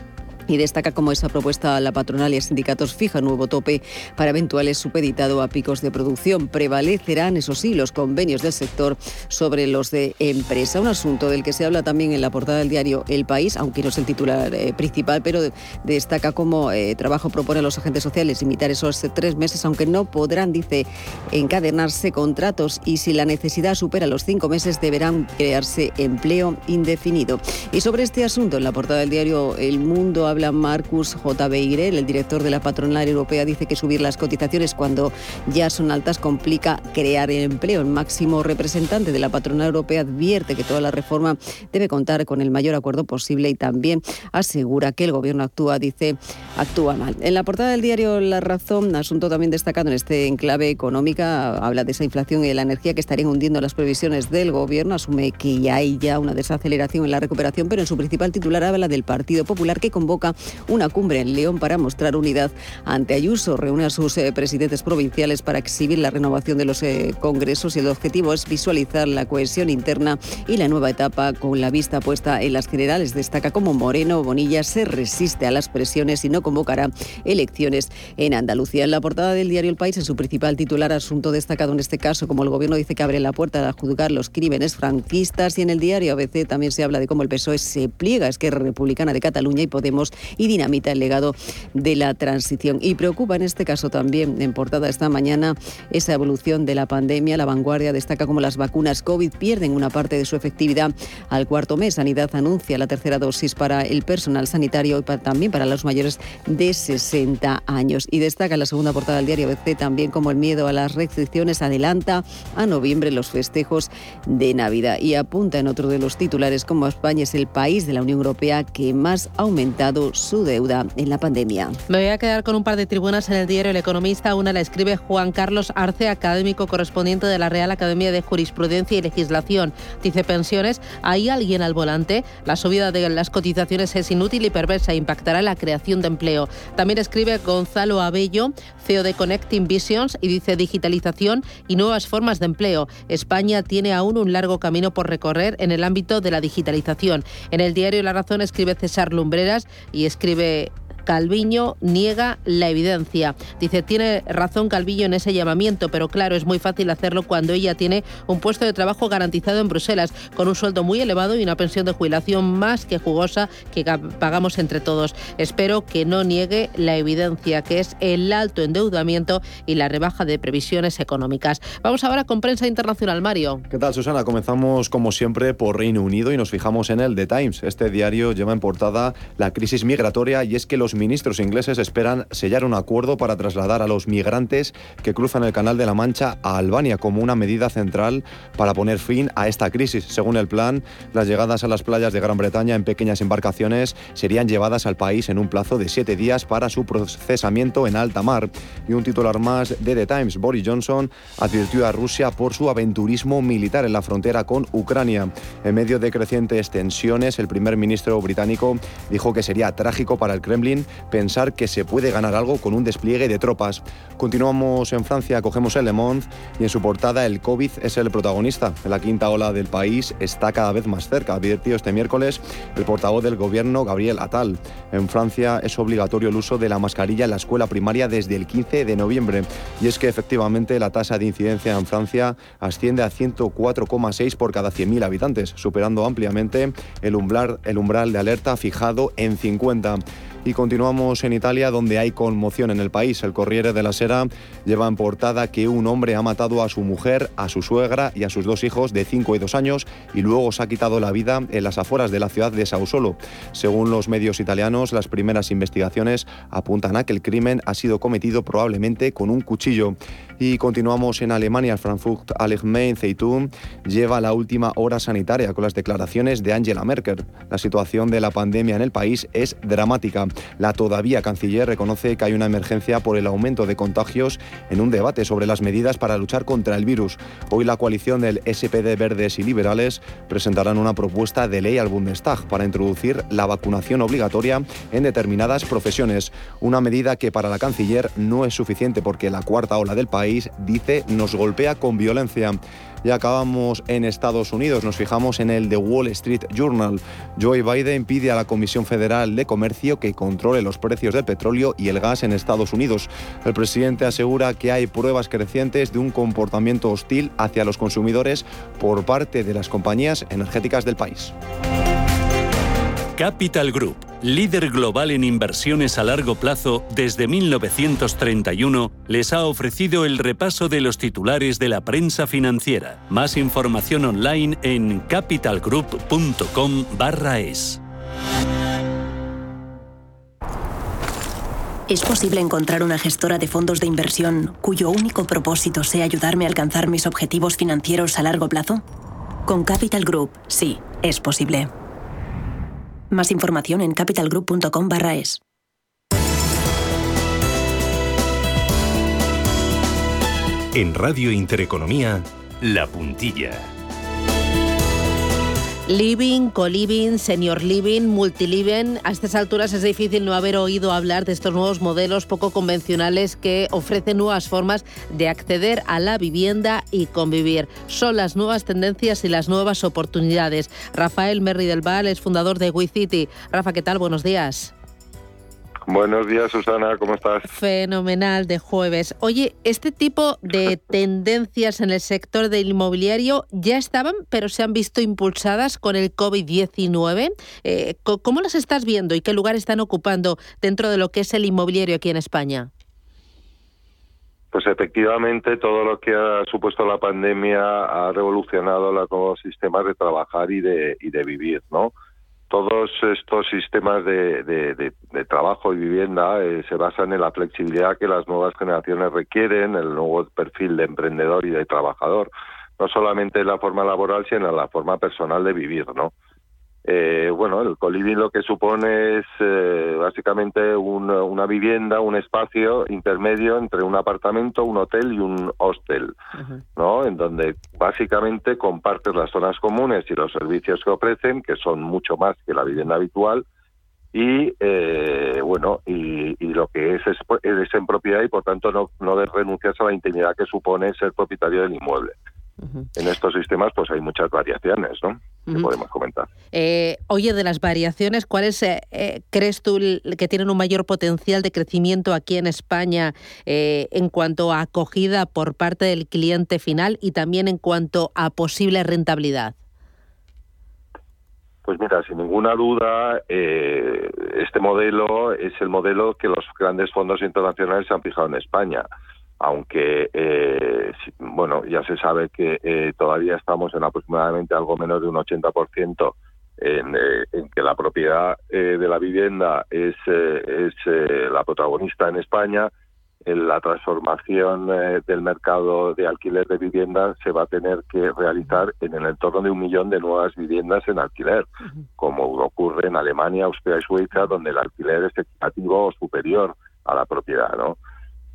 y destaca cómo esa propuesta la patronal y sindicatos fija nuevo tope para eventuales supeditado a picos de producción. Prevalecerán, eso sí, los convenios del sector sobre los de empresa. Un asunto del que se habla también en la portada del diario El País, aunque no es el titular eh, principal, pero destaca cómo eh, trabajo propone a los agentes sociales limitar esos tres meses, aunque no podrán, dice, encadenarse contratos y si la necesidad supera los cinco meses deberán crearse empleo indefinido. Y sobre este asunto, en la portada del diario El Mundo habla habla Marcus J. Beirel, el director de la patronal europea, dice que subir las cotizaciones cuando ya son altas complica crear empleo. El máximo representante de la patronal europea advierte que toda la reforma debe contar con el mayor acuerdo posible y también asegura que el gobierno actúa, dice, actúa mal. En la portada del diario La Razón, asunto también destacado en este enclave económica, habla de esa inflación y de la energía que estarían hundiendo las previsiones del gobierno. Asume que ya hay ya una desaceleración en la recuperación, pero en su principal titular habla del Partido Popular que convoca una cumbre en León para mostrar unidad ante Ayuso. Reúne a sus eh, presidentes provinciales para exhibir la renovación de los eh, congresos y el objetivo es visualizar la cohesión interna y la nueva etapa con la vista puesta en las generales. Destaca como Moreno Bonilla se resiste a las presiones y no convocará elecciones en Andalucía. En la portada del diario El País, en su principal titular, asunto destacado en este caso, como el gobierno dice que abre la puerta a juzgar los crímenes franquistas y en el diario ABC también se habla de cómo el PSOE se pliega a Esquerra Republicana de Cataluña y Podemos y dinamita el legado de la transición. Y preocupa en este caso también, en portada esta mañana, esa evolución de la pandemia. La vanguardia destaca como las vacunas COVID pierden una parte de su efectividad al cuarto mes. Sanidad anuncia la tercera dosis para el personal sanitario y también para los mayores de 60 años. Y destaca en la segunda portada del diario ABC también como el miedo a las restricciones adelanta a noviembre los festejos de Navidad. Y apunta en otro de los titulares como España es el país de la Unión Europea que más ha aumentado su deuda en la pandemia. Me voy a quedar con un par de tribunas en el diario El Economista. Una la escribe Juan Carlos Arce, académico correspondiente de la Real Academia de Jurisprudencia y Legislación. Dice pensiones, ¿hay alguien al volante? La subida de las cotizaciones es inútil y perversa, impactará la creación de empleo. También escribe Gonzalo Abello, CEO de Connecting Visions, y dice digitalización y nuevas formas de empleo. España tiene aún un largo camino por recorrer en el ámbito de la digitalización. En el diario La Razón escribe César Lumbreras y escribe Calviño niega la evidencia. Dice, tiene razón Calviño en ese llamamiento, pero claro, es muy fácil hacerlo cuando ella tiene un puesto de trabajo garantizado en Bruselas, con un sueldo muy elevado y una pensión de jubilación más que jugosa que pagamos entre todos. Espero que no niegue la evidencia, que es el alto endeudamiento y la rebaja de previsiones económicas. Vamos ahora con prensa internacional, Mario. ¿Qué tal, Susana? Comenzamos, como siempre, por Reino Unido y nos fijamos en el The Times. Este diario lleva en portada la crisis migratoria y es que los ministros ingleses esperan sellar un acuerdo para trasladar a los migrantes que cruzan el Canal de la Mancha a Albania como una medida central para poner fin a esta crisis. Según el plan, las llegadas a las playas de Gran Bretaña en pequeñas embarcaciones serían llevadas al país en un plazo de siete días para su procesamiento en alta mar. Y un titular más de The Times, Boris Johnson advirtió a Rusia por su aventurismo militar en la frontera con Ucrania. En medio de crecientes tensiones, el primer ministro británico dijo que sería trágico para el Kremlin pensar que se puede ganar algo con un despliegue de tropas. Continuamos en Francia, cogemos el Le Monde y en su portada el COVID es el protagonista. La quinta ola del país está cada vez más cerca, advirtió este miércoles el portavoz del gobierno, Gabriel Attal. En Francia es obligatorio el uso de la mascarilla en la escuela primaria desde el 15 de noviembre. Y es que efectivamente la tasa de incidencia en Francia asciende a 104,6 por cada 100.000 habitantes, superando ampliamente el umbral, el umbral de alerta fijado en 50. Y continuamos en Italia, donde hay conmoción en el país. El Corriere de la Sera lleva en portada que un hombre ha matado a su mujer, a su suegra y a sus dos hijos de 5 y 2 años y luego se ha quitado la vida en las afueras de la ciudad de Sao Solo. Según los medios italianos, las primeras investigaciones apuntan a que el crimen ha sido cometido probablemente con un cuchillo. Y continuamos en Alemania. Frankfurt Allgemeine Zeitung lleva la última hora sanitaria con las declaraciones de Angela Merkel. La situación de la pandemia en el país es dramática. La todavía canciller reconoce que hay una emergencia por el aumento de contagios en un debate sobre las medidas para luchar contra el virus. Hoy la coalición del SPD Verdes y Liberales presentarán una propuesta de ley al Bundestag para introducir la vacunación obligatoria en determinadas profesiones. Una medida que para la canciller no es suficiente porque la cuarta ola del país dice nos golpea con violencia. Y acabamos en Estados Unidos, nos fijamos en el The Wall Street Journal. Joe Biden pide a la Comisión Federal de Comercio que controle los precios del petróleo y el gas en Estados Unidos. El presidente asegura que hay pruebas crecientes de un comportamiento hostil hacia los consumidores por parte de las compañías energéticas del país. Capital Group, líder global en inversiones a largo plazo desde 1931, les ha ofrecido el repaso de los titulares de la prensa financiera. Más información online en capitalgroup.com/es. ¿Es posible encontrar una gestora de fondos de inversión cuyo único propósito sea ayudarme a alcanzar mis objetivos financieros a largo plazo? Con Capital Group, sí, es posible. Más información en capitalgroup.com barra es. En Radio Intereconomía, La Puntilla. Living, co-living, senior living, multiliving. A estas alturas es difícil no haber oído hablar de estos nuevos modelos poco convencionales que ofrecen nuevas formas de acceder a la vivienda y convivir. Son las nuevas tendencias y las nuevas oportunidades. Rafael Merri del Val es fundador de WeCity. Rafa, ¿qué tal? Buenos días. Buenos días, Susana, ¿cómo estás? Fenomenal de jueves. Oye, este tipo de <laughs> tendencias en el sector del inmobiliario ya estaban, pero se han visto impulsadas con el COVID-19. Eh, ¿Cómo las estás viendo y qué lugar están ocupando dentro de lo que es el inmobiliario aquí en España? Pues efectivamente todo lo que ha supuesto la pandemia ha revolucionado los sistemas de trabajar y de, y de vivir, ¿no? Todos estos sistemas de, trabajo y vivienda eh, se basan en la flexibilidad que las nuevas generaciones requieren, el nuevo perfil de emprendedor y de trabajador, no solamente en la forma laboral, sino en la forma personal de vivir, ¿no? Eh, bueno, el coliving lo que supone es eh, básicamente una vivienda, un espacio intermedio entre un apartamento, un hotel y un hostel, ¿no? En donde básicamente compartes las zonas comunes y los servicios que ofrecen, que son mucho más que la vivienda habitual, y eh, bueno, y, lo que es, es, en propiedad y por tanto no, no renuncias a la intimidad que supone ser propietario del inmueble. En estos sistemas pues hay muchas variaciones, ¿no? Que podemos comentar. Eh, oye, de las variaciones, ¿cuáles eh, eh, crees tú que tienen un mayor potencial de crecimiento aquí en España en cuanto a acogida por parte del cliente final y también en cuanto a posible rentabilidad? Pues mira, sin ninguna duda, este modelo es el modelo que los grandes fondos internacionales se han fijado en España aunque eh, bueno ya se sabe que eh, todavía estamos en aproximadamente algo menos de un 80% en, eh, en que la propiedad de la vivienda es, es la protagonista en España, en la transformación del mercado de alquiler de viviendas se va a tener que realizar en el entorno de un millón de nuevas viviendas en alquiler, como ocurre en Alemania, Austria y Suiza, donde el alquiler es equitativo o superior a la propiedad, ¿no?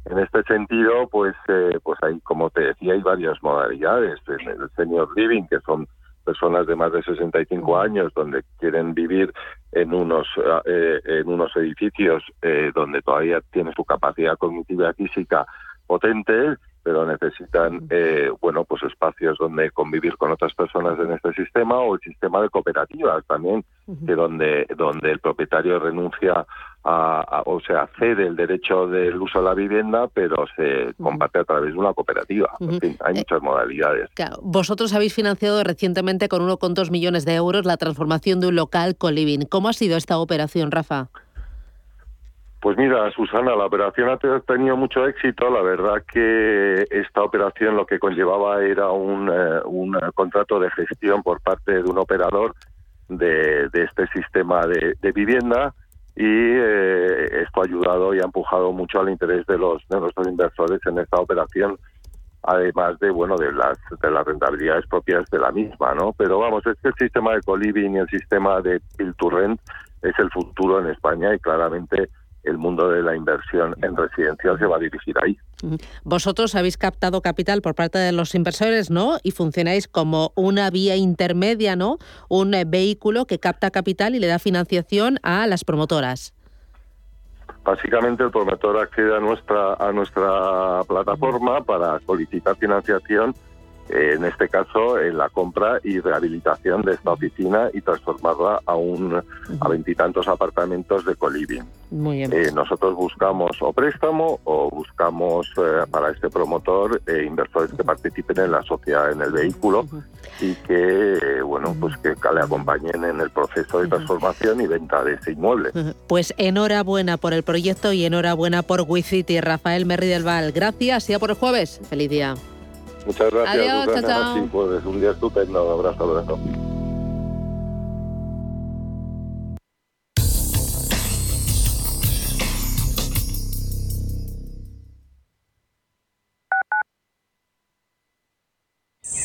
En este sentido, pues, eh, pues hay, como te decía, hay varias modalidades. En el senior living, que son personas de más de 65 años donde quieren vivir en unos eh, en unos edificios eh, donde todavía tiene su capacidad cognitiva y física potente pero necesitan eh, bueno pues espacios donde convivir con otras personas en este sistema o el sistema de cooperativas también que donde donde el propietario renuncia a, o sea cede el derecho del uso de la vivienda pero se comparte a través de una cooperativa. En fin, hay eh, muchas modalidades. vosotros habéis financiado recientemente con 1,2 millones de euros la transformación de un local con living cómo ha sido esta operación Rafa pues mira, Susana, la operación ha tenido mucho éxito. La verdad que esta operación lo que conllevaba era un, eh, un contrato de gestión por parte de un operador de, este sistema de, vivienda y eh, esto ha ayudado y ha empujado mucho al interés de los de nuestros inversores en esta operación además de bueno de las de las rentabilidades propias de la misma no pero vamos es que el sistema de coliving y el sistema de build to rent es el futuro en España y claramente el mundo de la inversión en residencial se va a dirigir ahí. Vosotros habéis captado capital por parte de los inversores, ¿no? Y funcionáis como una vía intermedia, ¿no? Un eh, vehículo que capta capital y le da financiación a las promotoras. Básicamente el promotor accede a nuestra a nuestra plataforma para solicitar financiación en este caso en la compra y rehabilitación de esta oficina y transformarla a un a veintitantos apartamentos de coliving. Muy bien. Eh, nosotros buscamos o préstamo o buscamos eh, para este promotor eh, inversores que participen en la sociedad, en el vehículo y que bueno pues que le acompañen en el proceso de transformación y venta de ese inmueble. Pues enhorabuena por el proyecto y enhorabuena por WeCity, Rafael Merri del Val. Gracias, ya por el jueves. Feliz día. Muchas gracias. Adiós, chao, chao. Sí, pues un día estupendo. Un abrazo, abrazo.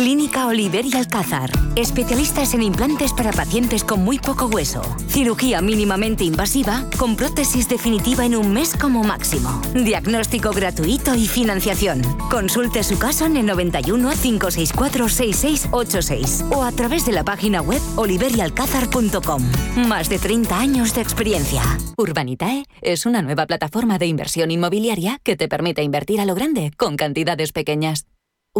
Clínica Oliver y Alcázar. Especialistas en implantes para pacientes con muy poco hueso. Cirugía mínimamente invasiva con prótesis definitiva en un mes como máximo. Diagnóstico gratuito y financiación. Consulte su caso en el 91 564 6686 o a través de la página web oliverialcázar.com. Más de 30 años de experiencia. Urbanitae es una nueva plataforma de inversión inmobiliaria que te permite invertir a lo grande con cantidades pequeñas.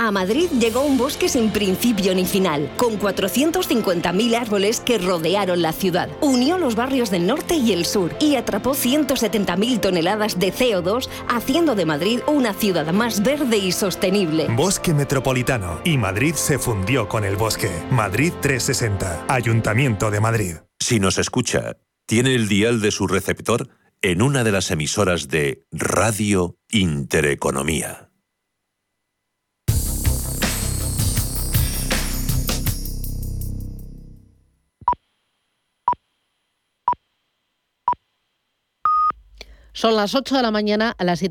A Madrid llegó un bosque sin principio ni final, con 450.000 árboles que rodearon la ciudad. Unió los barrios del norte y el sur y atrapó 170.000 toneladas de CO2, haciendo de Madrid una ciudad más verde y sostenible. Bosque Metropolitano. Y Madrid se fundió con el bosque. Madrid 360. Ayuntamiento de Madrid. Si nos escucha, tiene el dial de su receptor en una de las emisoras de Radio Intereconomía. Son las 8 de la mañana a las 7.